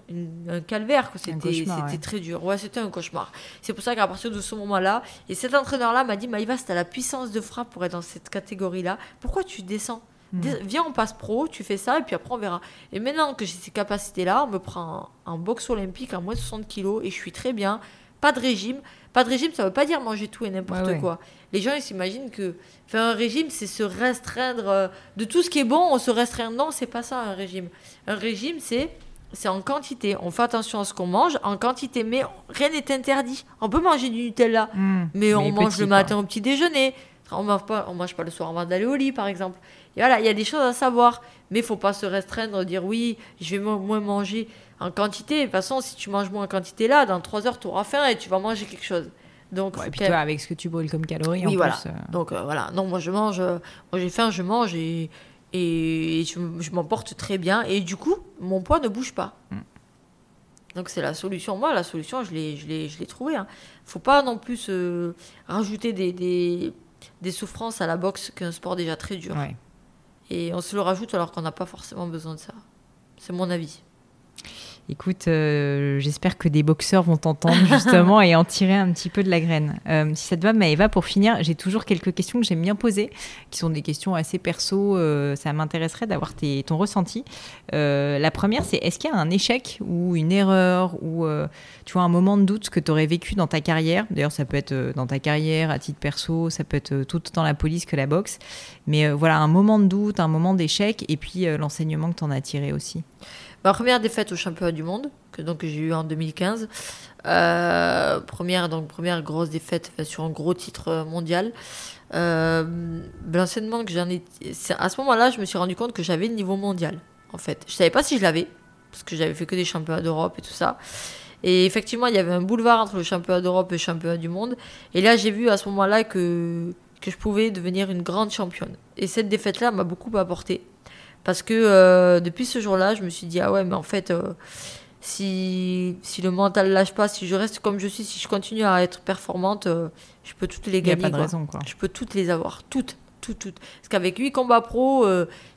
un calvaire. C'était ouais. très dur. Ouais, c'était un cauchemar. C'est pour ça qu'à partir de ce moment-là, et cet entraîneur-là m'a dit Maïva, si t'as la puissance de frappe pour être dans cette catégorie-là, pourquoi tu descends? Dé- Viens, on passe pro, tu fais ça, et puis après on verra. Et maintenant que j'ai ces capacités-là, on me prend en, boxe olympique à moins de 60 kilos, et je suis très bien. Pas de régime. Pas de régime, ça veut pas dire manger tout et n'importe Ouais, ouais. quoi. Les gens, ils s'imaginent que faire un régime, c'est se restreindre euh, de tout ce qui est bon, on se restreint. Non, c'est pas ça un régime. Un régime, c'est c'est en quantité. On fait attention à ce qu'on mange en quantité, mais rien n'est interdit. On peut manger du Nutella, Hmm. mais on mange petit, le quoi. matin au petit déjeuner. On mange pas, on mange pas le soir avant d'aller au lit, par exemple. Et voilà, il y a des choses à savoir, mais il faut pas se restreindre, dire oui, je vais mo- moins manger en quantité. De toute façon, si tu manges moins en quantité là, dans 3 heures, tu auras faim et tu vas manger quelque chose. Donc, Ouais, faut puis toi, avec ce que tu brûles comme calories, Oui, en voilà. plus. euh, Donc euh, voilà, non, moi je mange, euh, moi j'ai faim, je mange et, et je, je m'en porte très bien. Et du coup, mon poids ne bouge pas. Mm. Donc c'est la solution. Moi, la solution, je l'ai, je l'ai, je l'ai trouvée. Hein. Faut pas non plus euh, rajouter des, des, des souffrances à la boxe qu'un sport déjà très dur. ouais. Et on se le rajoute alors qu'on n'a pas forcément besoin de ça. C'est mon avis. Écoute, euh, j'espère que des boxeurs vont t'entendre justement et en tirer un petit peu de la graine. Euh, si ça te va, Maëva, pour finir, j'ai toujours quelques questions que j'aime bien poser, qui sont des questions assez perso. euh, ça m'intéresserait d'avoir ton ressenti. La première, c'est est-ce qu'il y a un échec ou une erreur ou tu vois un moment de doute que tu aurais vécu dans ta carrière? D'ailleurs, ça peut être dans ta carrière, à titre perso, ça peut être tout autant la police que la boxe. Mais voilà, un moment de doute, un moment d'échec et puis l'enseignement que tu en as tiré aussi. Ma première défaite au championnat du monde, que donc j'ai eu en 2015. Euh, première, donc première grosse défaite sur un gros titre euh, mondial. Euh, L'enseignement À ce moment-là, je me suis rendu compte que j'avais le niveau mondial, en fait. Je savais pas si je l'avais, parce que j'avais fait que des championnats d'Europe et tout ça. Et effectivement, il y avait un boulevard entre le championnat d'Europe et le championnat du monde. Et là, j'ai vu à ce moment-là que, que je pouvais devenir une grande championne. Et cette défaite-là m'a beaucoup apporté. Parce que euh, depuis ce jour-là, je me suis dit, ah ouais, mais en fait, euh, si, si le mental lâche pas, si je reste comme je suis, si je continue à être performante, euh, je peux toutes les Il n'y a gagner. pas de quoi. raison, quoi. Je peux toutes les avoir, toutes, toutes, toutes. Parce qu'avec 8 combats pro,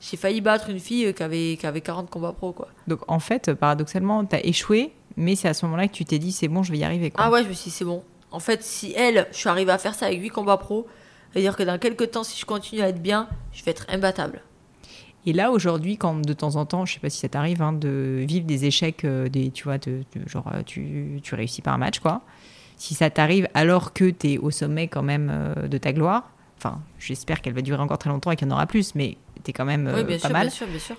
j'ai failli battre une fille qui avait, qui avait 40 combats pro, quoi. Donc en fait, paradoxalement, tu as échoué, mais c'est à ce moment-là que tu t'es dit c'est bon, je vais y arriver. Quoi. Ah ouais, je me suis dit, c'est bon. En fait, si elle, je suis arrivée à faire ça avec 8 combats pro, c'est-à-dire que dans quelques temps, si je continue à être bien, je vais être imbattable. Et là aujourd'hui, quand de temps en temps, je sais pas si ça t'arrive, hein, de vivre des échecs, euh, des, tu vois, de, de- genre euh, tu, tu réussis pas un match, quoi. Si ça t'arrive alors que tu es au sommet quand même euh, de ta gloire, enfin, j'espère qu'elle va durer encore très longtemps et qu'il y en aura plus, mais tu es quand même euh, oui, bien pas sûr, mal. bien sûr, bien sûr.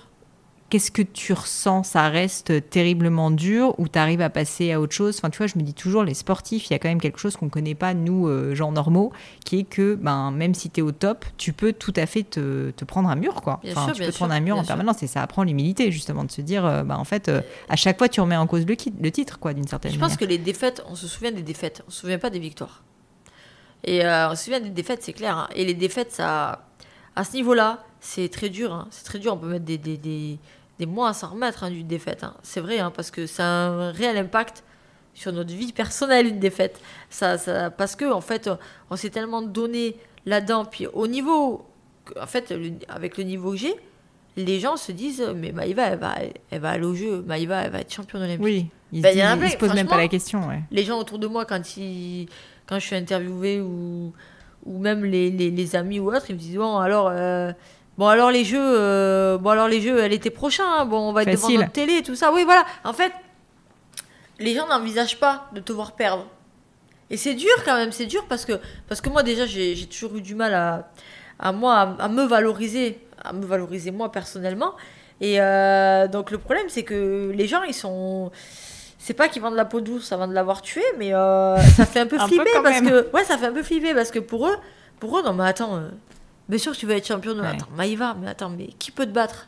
Qu'est-ce que tu ressens? Ça reste terriblement dur ou tu arrives à passer à autre chose? Enfin, tu vois, je me dis toujours, les sportifs, il y a quand même quelque chose qu'on connaît pas, nous, euh, gens normaux, qui est que ben, même si tu es au top, tu peux tout à fait te, te prendre un mur. Quoi. Bien Enfin, sûr, tu peux te prendre sûr, un mur en sûr. permanence et ça apprend l'humilité, justement, de se dire, euh, ben, en fait, euh, à chaque fois, tu remets en cause le, titre, quoi, d'une certaine Je manière. pense que les défaites, on se souvient des défaites, on se souvient pas des victoires. Et on se souvient des défaites, c'est clair. hein. Et les défaites, ça, à ce niveau-là, c'est très dur. hein. C'est très dur. On peut mettre des, des, des, des mois à s'en remettre hein, d'une défaite. hein. C'est vrai, hein, parce que ça a un réel impact sur notre vie personnelle, une défaite. Ça, ça, parce que, en fait, on s'est tellement donné là-dedans. Puis au niveau, en fait, le- avec le niveau que j'ai, les gens se disent Mais Maïva, elle va, elle va aller au jeu. Maïva, elle va être championne olympique. Oui, ils, se Ben, ils se posent même pas la question. Ouais. les gens autour de moi quand ils quand je suis interviewée ou ou même les, les, les amis ou autres ils me disent bon alors euh, bon alors les jeux euh, bon alors les jeux elle était prochain hein, bon on va être devant notre télé tout ça. Oui voilà. En fait les gens n'envisagent pas de te voir perdre. Et c'est dur quand même c'est dur parce que parce que moi déjà j'ai toujours eu du mal à à moi à, à me valoriser à me valoriser moi personnellement. Et euh, donc le problème c'est que les gens ils sont c'est pas qu'ils vendent la peau douce avant de l'avoir tué, mais euh, ça fait un peu Un flipper parce même. que ouais, ça fait un peu flipper parce que pour eux, pour eux, non mais attends, euh, bien sûr que tu vas être champion, de... Ouais. attends, Maïva, mais attends, mais qui peut te battre?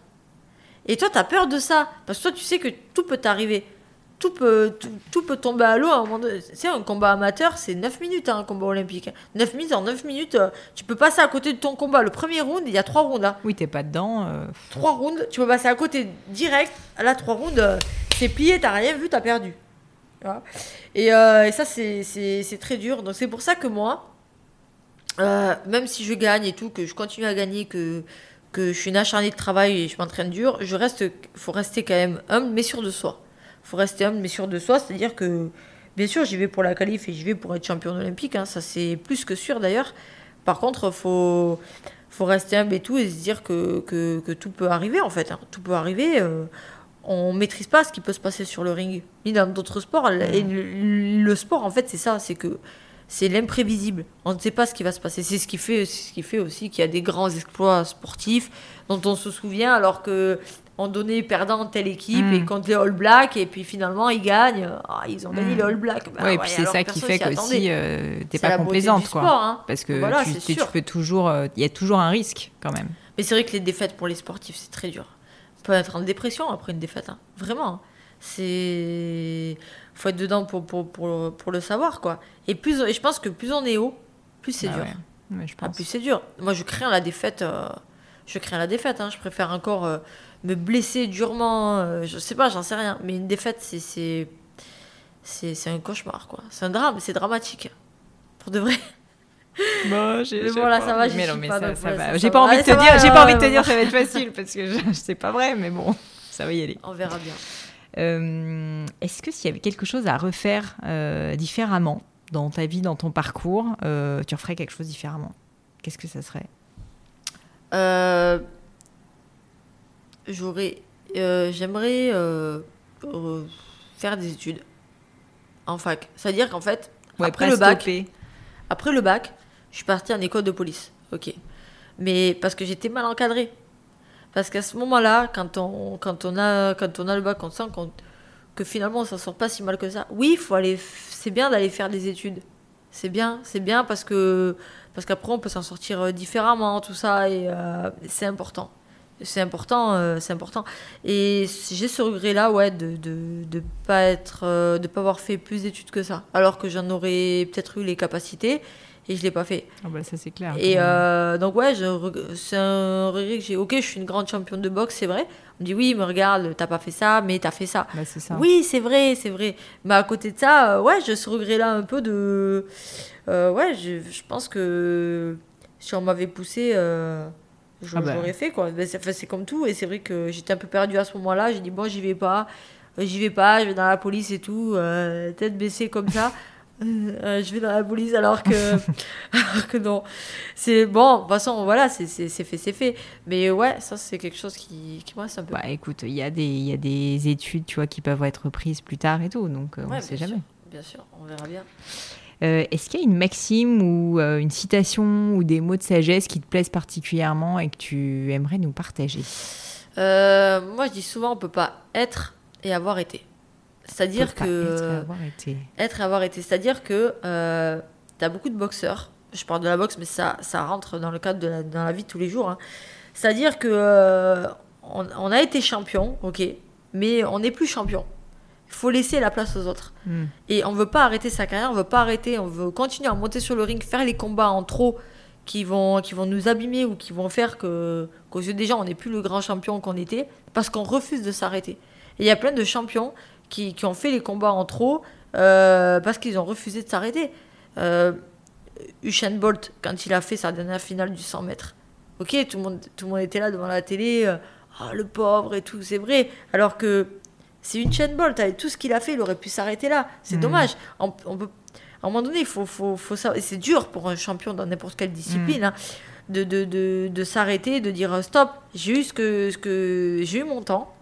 Et toi, t'as peur de ça? Parce que toi, tu sais que tout peut t'arriver, tout peut, tout, tout peut tomber à l'eau à un moment donné. C'est un combat amateur, c'est 9 minutes hein, un combat olympique. 9 minutes, en 9 minutes, euh, tu peux passer à côté de ton combat. Le premier round, il y a 3 rounds. Hein. Oui, t'es pas dedans. euh, Trois rounds, tu peux passer à côté direct. Là, trois rounds, euh, c'est plié, t'as rien vu, t'as perdu. Tu et, euh, et ça, c'est très dur. Donc, c'est pour ça que moi, euh, même si je gagne et tout, que je continue à gagner, que, que je suis une acharnée de travail et je m'entraîne dur, je reste, faut rester quand même humble, mais sûr de soi. faut rester humble, mais sûr de soi, c'est-à-dire que, bien sûr, j'y vais pour la qualif et j'y vais pour être champion olympique, hein, ça c'est plus que sûr d'ailleurs. Par contre, faut, faut rester humble et tout et se dire que, que, que tout peut arriver en fait. hein. Tout peut arriver. euh, on maîtrise pas ce qui peut se passer sur le ring, ni dans d'autres sports. Et le, le sport, en fait, c'est ça, c'est que c'est l'imprévisible. On ne sait pas ce qui va se passer. C'est ce qui fait, ce qui fait aussi qu'il y a des grands exploits sportifs dont on se souvient, alors que on donnait perdant telle équipe Mm. et contre les All Blacks et puis finalement ils gagnent. Ah, ils ont gagné Mm. les All Blacks. Bah ouais, et puis c'est ça qui fait qu'aussi euh, t'es pas complaisante, quoi. hein. Parce que Voilà, tu, tu peux toujours, euh, il y a toujours un risque quand même. Mais c'est vrai que les défaites pour les sportifs, c'est très dur. On peut être en dépression après une défaite. hein. Vraiment. C'est. faut être dedans pour, pour, pour, pour le savoir, quoi. Et, plus, et je pense que plus on est haut, plus c'est Ah dur. ouais. Ouais, je Ah, plus c'est dur. Moi, je crains la défaite. euh, je crains la défaite. hein. Je préfère encore euh, me blesser durement. euh, je sais pas, j'en sais rien. Mais une défaite, c'est c'est un cauchemar, quoi. C'est un drame. C'est dramatique. Pour de vrai. Bon, j'ai- j'ai bon, là, ça va, mais pas, ça, va. J'ai pas envie de te dire, j'ai pas envie de te dire ça va être facile parce que je, je sais pas vrai, mais bon, ça va y aller. On verra bien. Euh, Est-ce que s'il y avait quelque chose à refaire euh, différemment dans ta vie, dans ton parcours, euh, tu referais quelque chose différemment? Qu'est-ce que ça serait? J'aurais. J'aimerais faire des études en fac. C'est-à-dire qu'en fait, après le bac. Après le bac, je suis partie en école de police. Ok. Mais parce que j'étais mal encadrée. Parce qu'à ce moment-là, quand on, quand, on a, quand on a le bac, on sent que finalement on s'en sort pas si mal que ça. Oui, faut aller, c'est bien d'aller faire des études. C'est bien, c'est bien parce que parce qu'après on peut s'en sortir euh, différemment, tout ça, et euh, c'est important. C'est important, euh, c'est important. Et j'ai ce regret-là, ouais, de de, pas pas avoir fait plus d'études que ça, alors que j'en aurais peut-être eu les capacités et je l'ai pas fait. Ah bah, ça c'est clair. Et euh, donc ouais, je c'est un regret que j'ai. Ok, je suis une grande championne de boxe, c'est vrai. On me dit oui, mais regarde, t'as pas fait ça, mais t'as fait ça. Bah, ça. Oui, c'est vrai, c'est vrai. Mais à côté de ça, euh, ouais, j'ai ce regret-là un peu de. euh, ouais, je, je pense que si on m'avait poussé, je- Ah bah. j'aurais fait quoi. Ben, c'est comme tout, et c'est vrai que j'étais un peu perdue à ce moment-là. J'ai dit bon, j'y vais pas, j'y vais pas, je vais dans la police et tout, tête baissée comme ça. Euh, je vais dans la police alors que, alors que non. C'est bon, de toute façon, voilà, c'est fait, c'est fait. Mais ouais, ça, c'est quelque chose qui, qui me reste un peu. Bah écoute, il y, a des- y a des études tu vois, qui peuvent être prises plus tard et tout, donc euh, on Ouais, ne sait jamais. sûr, bien sûr, on verra bien. Euh, Est-ce qu'il y a une maxime ou euh, une citation ou des mots de sagesse qui te plaisent particulièrement et que tu aimerais nous partager? Euh, moi, je dis souvent, on peut pas être et avoir été. C'est-à-dire que être et avoir été. être avoir été, c'est-à-dire que euh, tu as beaucoup de boxeurs. Je parle de la boxe, mais ça, ça rentre dans le cadre de la, dans la vie de tous les jours. hein. C'est-à-dire que euh, on, on a été champion, ok, mais on n'est plus champion. Il faut laisser la place aux autres. Hmm. Et on veut pas arrêter sa carrière, on veut pas arrêter, on veut continuer à monter sur le ring, faire les combats en trop qui vont, qui vont nous abîmer ou qui vont faire que qu'aux yeux des gens, on n'est plus le grand champion qu'on était parce qu'on refuse de s'arrêter. Et il y a plein de champions qui, qui ont fait les combats en trop euh, parce qu'ils ont refusé de s'arrêter. Euh, Usain Bolt, quand il a fait sa dernière finale du 100 mètres, ok, tout le monde, tout le monde était là devant la télé, euh, Ah, le pauvre et tout, c'est vrai. Alors que c'est Usain Bolt, avec tout ce qu'il a fait, il aurait pu s'arrêter là. C'est Mhm. dommage. On, on peut, à un moment donné, il faut, faut, faut et c'est dur pour un champion dans n'importe quelle discipline, hein, de, de, de, de s'arrêter, de dire euh, stop, j'ai eu, ce que, ce que, j'ai eu mon temps.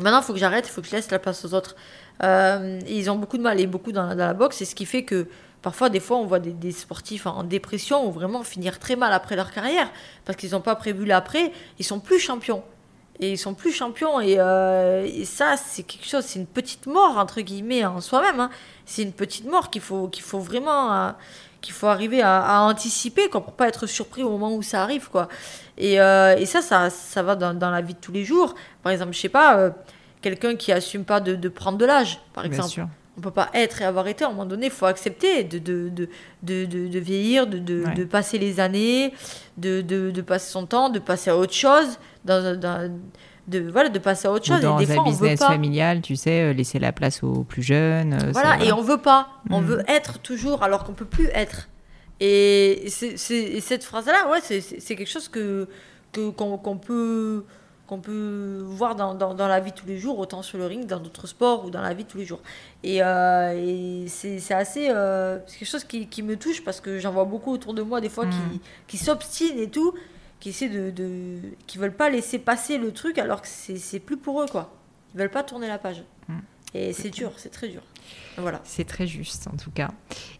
Maintenant, il faut que j'arrête, il faut que je laisse la place aux autres. Euh, ils ont beaucoup de mal, et beaucoup dans, la boxe, et ce qui fait que parfois, des fois, on voit des, sportifs en dépression ou vraiment finir très mal après leur carrière, parce qu'ils n'ont pas prévu l'après, ils sont plus champions. Et ils sont plus champions, et, euh, ça, c'est quelque chose, c'est une petite mort, entre guillemets, en soi-même. hein. C'est une petite mort qu'il faut, faut vraiment. euh, qu'il faut arriver à, à anticiper quoi, pour pas être surpris au moment où ça arrive quoi. Et, euh, et ça, ça, ça va dans, dans la vie de tous les jours. Par exemple, je sais pas, euh, quelqu'un qui assume pas de, de prendre de l'âge, par Bien exemple. sûr. On peut pas être et avoir été. À un moment donné, il faut accepter de, de, de, de, vieillir, de, de, Ouais. de passer les années, de, passer son temps, de passer à autre chose, dans, dans- de, voilà, de passer à autre Ou chose. dans et des un fois, on veut business pas. familial, tu sais, euh, laisser la place aux plus jeunes. euh, Voilà, ça- et on veut pas. On Mm. veut être toujours alors qu'on peut plus être. Et, c'est, c'est- et cette phrase-là, ouais, c'est, quelque chose que, que, qu'on, qu'on peut, qu'on peut voir dans, dans, dans la vie tous les jours, autant sur le ring, dans d'autres sports ou dans la vie tous les jours. Et, euh, et c'est, c'est assez. euh, c'est quelque chose qui, qui me touche parce que j'en vois beaucoup autour de moi des fois Mm. qui, qui s'obstinent et tout, qui essaient de, qui veulent pas laisser passer le truc alors que c'est, c'est plus pour eux, quoi. Ils veulent pas tourner la page. Mm. Et c'est dur, c'est très dur. Voilà. C'est très juste, en tout cas.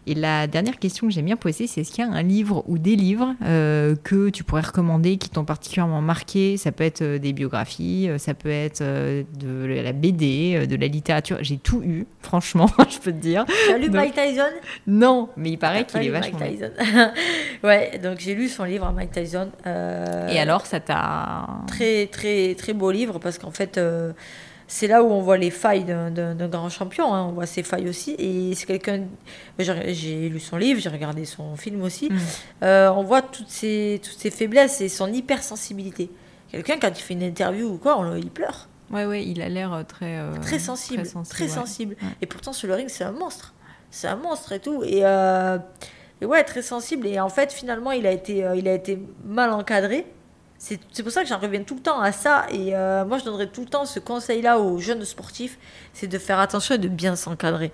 Et la dernière question que j'aime bien poser, c'est est-ce qu'il y a un livre ou des livres euh, que tu pourrais recommander qui t'ont particulièrement marqué? Ça peut être euh, des biographies, euh, ça peut être de la BD, de la littérature. J'ai tout eu, franchement, je peux te dire. Tu as lu Donc- Mike Tyson? Non, mais il paraît qu'il est vachement Mike. Tyson. ouais, donc j'ai lu son livre Mike Tyson. euh, Et alors, ça t'a... Très, très, très beau livre parce qu'en fait, euh, c'est là où on voit les failles d'un grand champion. Hein. On voit ses failles aussi. Et c'est quelqu'un. J'ai lu son livre, j'ai regardé son film aussi. Mm. Euh, on voit toutes ses, toutes ses faiblesses et son hypersensibilité. Quelqu'un, quand il fait une interview ou quoi, on, il pleure. Ouais, ouais, il a l'air euh, très, euh, très sensible. Très sensible. Et pourtant, sur le ring, c'est un monstre. C'est un monstre et tout. Et, et, ouais, très sensible. Et en fait, finalement, il a été, il a été mal encadré. C'est pour ça que j'en reviens tout le temps à ça. Et euh, moi, je donnerais tout le temps ce conseil-là aux jeunes sportifs c'est de faire attention et de bien s'encadrer.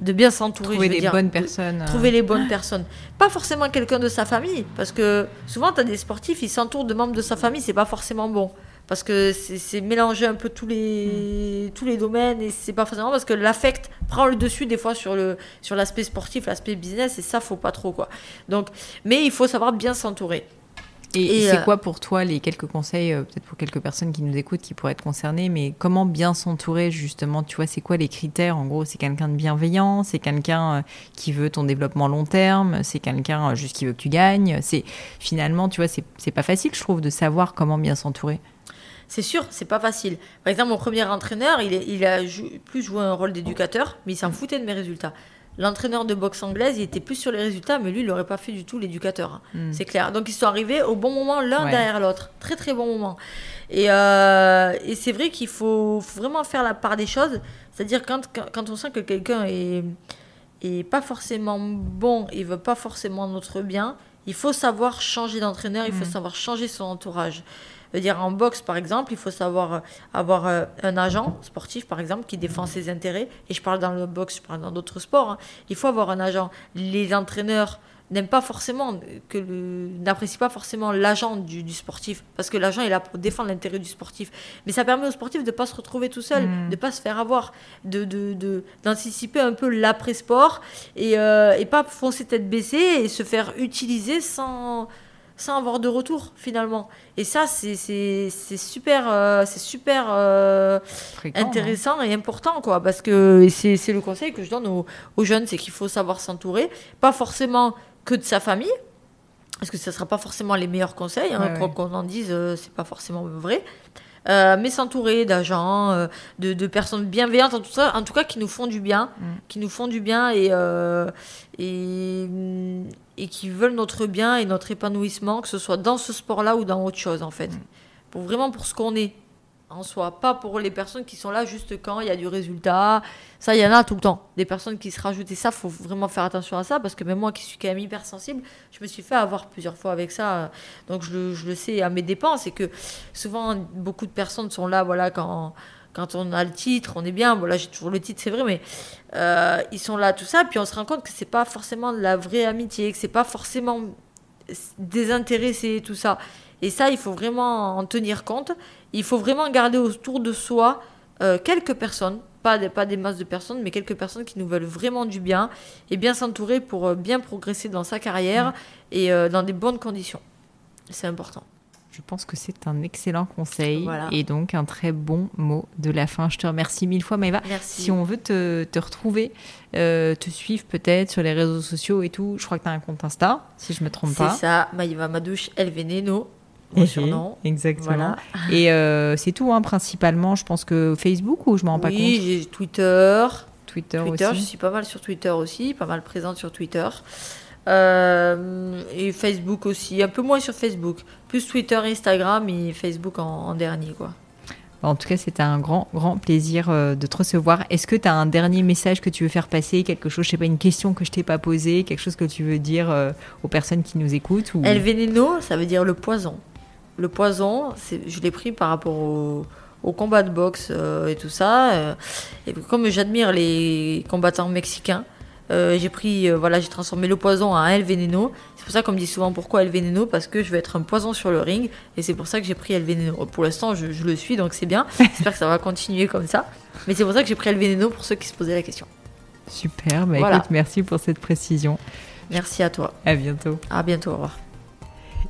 De bien s'entourer. Trouver les bonnes personnes. Trouver les bonnes personnes. Pas forcément quelqu'un de sa famille. Parce que souvent, tu as des sportifs, ils s'entourent de membres de sa famille. C'est pas forcément bon. Parce que c'est mélanger un peu tous les, mm. tous les domaines. Et c'est pas forcément parce que l'affect prend le dessus des fois sur l'aspect sur sportif, l'aspect business. Et ça, faut pas trop. quoi. Donc, mais il faut savoir bien s'entourer. Et, c'est euh, quoi pour toi les quelques conseils, euh, peut-être pour quelques personnes qui nous écoutent, qui pourraient être concernées, mais comment bien s'entourer justement? Tu vois, c'est quoi les critères? En gros, c'est quelqu'un de bienveillant, c'est quelqu'un euh, qui veut ton développement long terme, c'est quelqu'un juste qui veut que tu gagnes. C'est finalement, tu vois, c'est pas facile, je trouve, de savoir comment bien s'entourer. C'est sûr, c'est pas facile. Par exemple, mon premier entraîneur, il, il a plus joué un rôle d'éducateur, mais il s'en foutait de mes résultats. L'entraîneur de boxe anglaise, il était plus sur les résultats, mais lui, il n'aurait pas fait du tout l'éducateur. Hein. Hmm. C'est clair. Donc, ils sont arrivés au bon moment, l'un derrière l'autre. Très, très bon moment. Et, euh, et c'est vrai qu'il faut, vraiment faire la part des choses. C'est-à-dire, quand, quand, on sent que quelqu'un est, est pas forcément bon et veut pas forcément notre bien, il faut savoir changer d'entraîneur, il faut hmm. savoir changer son entourage veux dire, en boxe, par exemple, il faut savoir euh, avoir euh, un agent sportif, par exemple, qui défend ses intérêts. Et je parle dans le boxe, je parle dans d'autres sports. Hein. Il faut avoir un agent. Les entraîneurs n'aiment pas forcément, que n'apprécient pas forcément l'agent du, sportif, parce que l'agent est là pour défendre l'intérêt du sportif. Mais ça permet au sportif de ne pas se retrouver tout seul, mmh. de ne pas se faire avoir, de, d'anticiper un peu l'après-sport et, euh, et pas foncer tête baissée et se faire utiliser sans sans avoir de retour finalement. Et ça, c'est super, euh, c'est super euh, intéressant et important, quoi, parce que c'est le conseil que je donne aux, jeunes, c'est qu'il faut savoir s'entourer, pas forcément que de sa famille, parce que ça ne sera pas forcément les meilleurs conseils, hein, quoi qu'on en dise, euh, c'est pas forcément vrai. Mais s'entourer d'agents, de, personnes bienveillantes, en tout, ça, en tout cas qui nous font du bien, mm. qui nous font du bien et, et, et qui veulent notre bien et notre épanouissement, que ce soit dans ce sport-là ou dans autre chose, en fait. Mm. Pour vraiment pour ce qu'on est en soi, pas pour les personnes qui sont là juste quand il y a du résultat. Ça, il y en a tout le temps. Des personnes qui se rajoutent et ça, faut vraiment faire attention à ça parce que même moi qui suis quand même hypersensible, je me suis fait avoir plusieurs fois avec ça. Donc je le, je le sais à mes dépens. C'est que souvent, beaucoup de personnes sont là, voilà, quand quand on a le titre, on est bien. Bon, j'ai toujours le titre, c'est vrai, mais euh, ils sont là, tout ça. Puis on se rend compte que c'est pas forcément de la vraie amitié, que c'est pas forcément désintéressé, tout ça. Et ça, il faut vraiment en tenir compte. Il faut vraiment garder autour de soi euh, quelques personnes, pas des, pas des masses de personnes, mais quelques personnes qui nous veulent vraiment du bien et bien s'entourer pour euh, bien progresser dans sa carrière mmh. et dans des bonnes conditions. C'est important. Je pense que c'est un excellent conseil et donc un très bon mot de la fin. Je te remercie mille fois, Maëva. Merci. Si on veut te, te retrouver, euh, te suivre peut-être sur les réseaux sociaux et tout, je crois que tu as un compte Insta, si je me trompe pas. C'est ça, Maëva Madouche El Mon surnom. Exactement. Et euh, c'est tout, hein, principalement. Je pense que Facebook ou je m'en rends pas compte Oui, Twitter. Twitter, Twitter aussi. Je suis pas mal sur Twitter aussi, pas mal présente sur Twitter. Euh, et Facebook aussi, un peu moins sur Facebook, plus Twitter, Instagram et Facebook en, dernier quoi. En tout cas, c'était un grand, grand plaisir euh, de te recevoir. Est-ce que tu as un dernier message que tu veux faire passer Quelque chose, je sais pas, une question que je t'ai pas posée Quelque chose que tu veux dire euh, aux personnes qui nous écoutent ou... El veneno, ça veut dire le poison. Le poison, je l'ai pris par rapport au, au combat de boxe et tout ça. et comme j'admire les combattants mexicains, euh, j'ai pris, euh, voilà, j'ai transformé le poison en El Veneno. C'est pour ça qu'on me dit souvent pourquoi El Veneno Parce que je veux être un poison sur le ring. Et c'est pour ça que j'ai pris El Veneno. Pour l'instant, je, le suis, donc c'est bien. J'espère que ça va continuer comme ça. Mais c'est pour ça que j'ai pris El Veneno pour ceux qui se posaient la question. Super, bah écoute, merci pour cette précision. Merci à toi. À bientôt. À bientôt, au revoir.